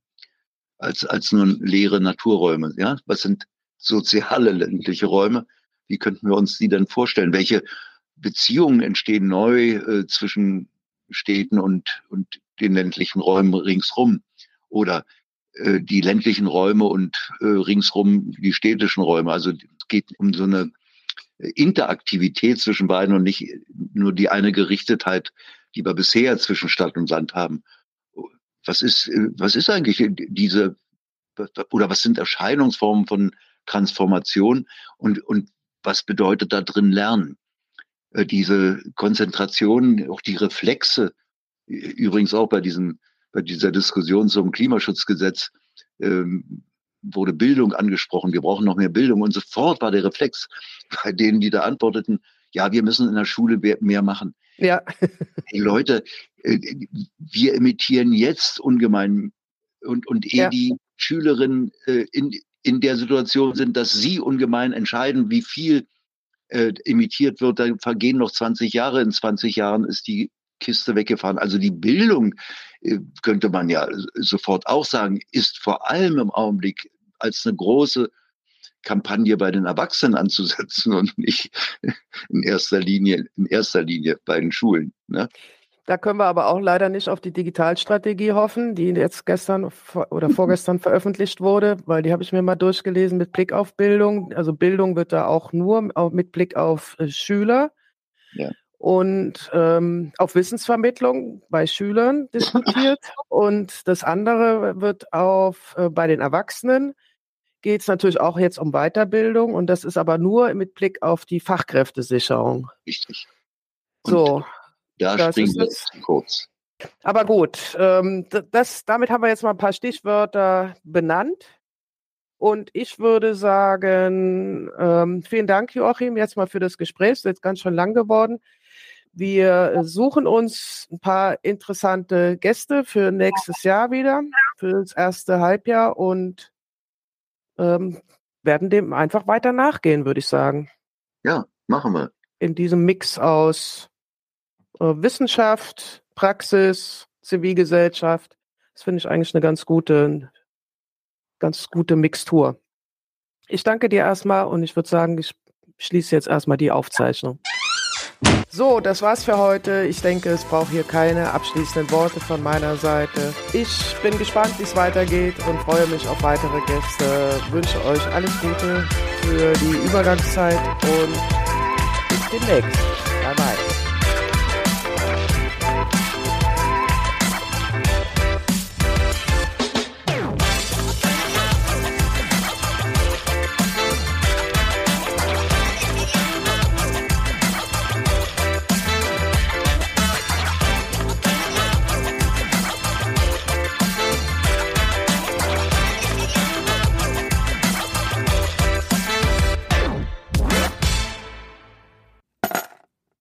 S2: als, als nur leere Naturräume. Ja, was sind soziale ländliche Räume? Wie könnten wir uns die denn vorstellen? Welche Beziehungen entstehen neu äh, zwischen Städten und, und den ländlichen Räumen ringsrum? Oder äh, die ländlichen Räume und äh, ringsrum die städtischen Räume? Also es geht um so eine Interaktivität zwischen beiden und nicht nur die eine Gerichtetheit, die wir bisher zwischen Stadt und Land haben. Was ist, äh, was ist eigentlich diese, oder was sind Erscheinungsformen von Transformation und, und was bedeutet da drin Lernen? äh, diese Konzentration, auch die Reflexe, übrigens auch bei diesem, bei dieser Diskussion zum Klimaschutzgesetz, ähm, wurde Bildung angesprochen, wir brauchen noch mehr Bildung. Und sofort war der Reflex bei denen, die da antworteten, ja, wir müssen in der Schule mehr machen.
S1: Ja.
S2: hey Leute, äh, wir imitieren jetzt ungemein und, und ehe ja. die Schülerinnen äh, in, in der Situation sind, dass sie ungemein entscheiden, wie viel äh, imitiert wird, dann vergehen noch 20 Jahre. In 20 Jahren ist die Kiste weggefahren. Also die Bildung, äh, könnte man ja sofort auch sagen, ist vor allem im Augenblick als eine große Kampagne bei den Erwachsenen anzusetzen und nicht in erster Linie, in erster Linie bei den Schulen. Ne?
S1: Da können wir aber auch leider nicht auf die Digitalstrategie hoffen, die jetzt gestern oder vorgestern veröffentlicht wurde, weil die habe ich mir mal durchgelesen mit Blick auf Bildung. Also Bildung wird da auch nur mit Blick auf äh, Schüler ja. und ähm, auf Wissensvermittlung bei Schülern diskutiert. und das andere wird auf äh, bei den Erwachsenen geht es natürlich auch jetzt um Weiterbildung und das ist aber nur mit Blick auf die Fachkräftesicherung.
S2: Richtig.
S1: Und so.
S2: Da springen wir kurz.
S1: Aber gut, ähm, das, damit haben wir jetzt mal ein paar Stichwörter benannt. Und ich würde sagen, ähm, vielen Dank, Joachim, jetzt mal für das Gespräch. Es ist jetzt ganz schön lang geworden. Wir suchen uns ein paar interessante Gäste für nächstes Jahr wieder, für das erste Halbjahr und ähm, werden dem einfach weiter nachgehen, würde ich sagen.
S2: Ja, machen wir.
S1: In diesem Mix aus Wissenschaft, Praxis, Zivilgesellschaft. Das finde ich eigentlich eine ganz gute, ganz gute Mixtur. Ich danke dir erstmal und ich würde sagen, ich schließe jetzt erstmal die Aufzeichnung. So, das war's für heute. Ich denke, es braucht hier keine abschließenden Worte von meiner Seite. Ich bin gespannt, wie es weitergeht und freue mich auf weitere Gäste. Wünsche euch alles Gute für die Übergangszeit und bis demnächst. Bye bye.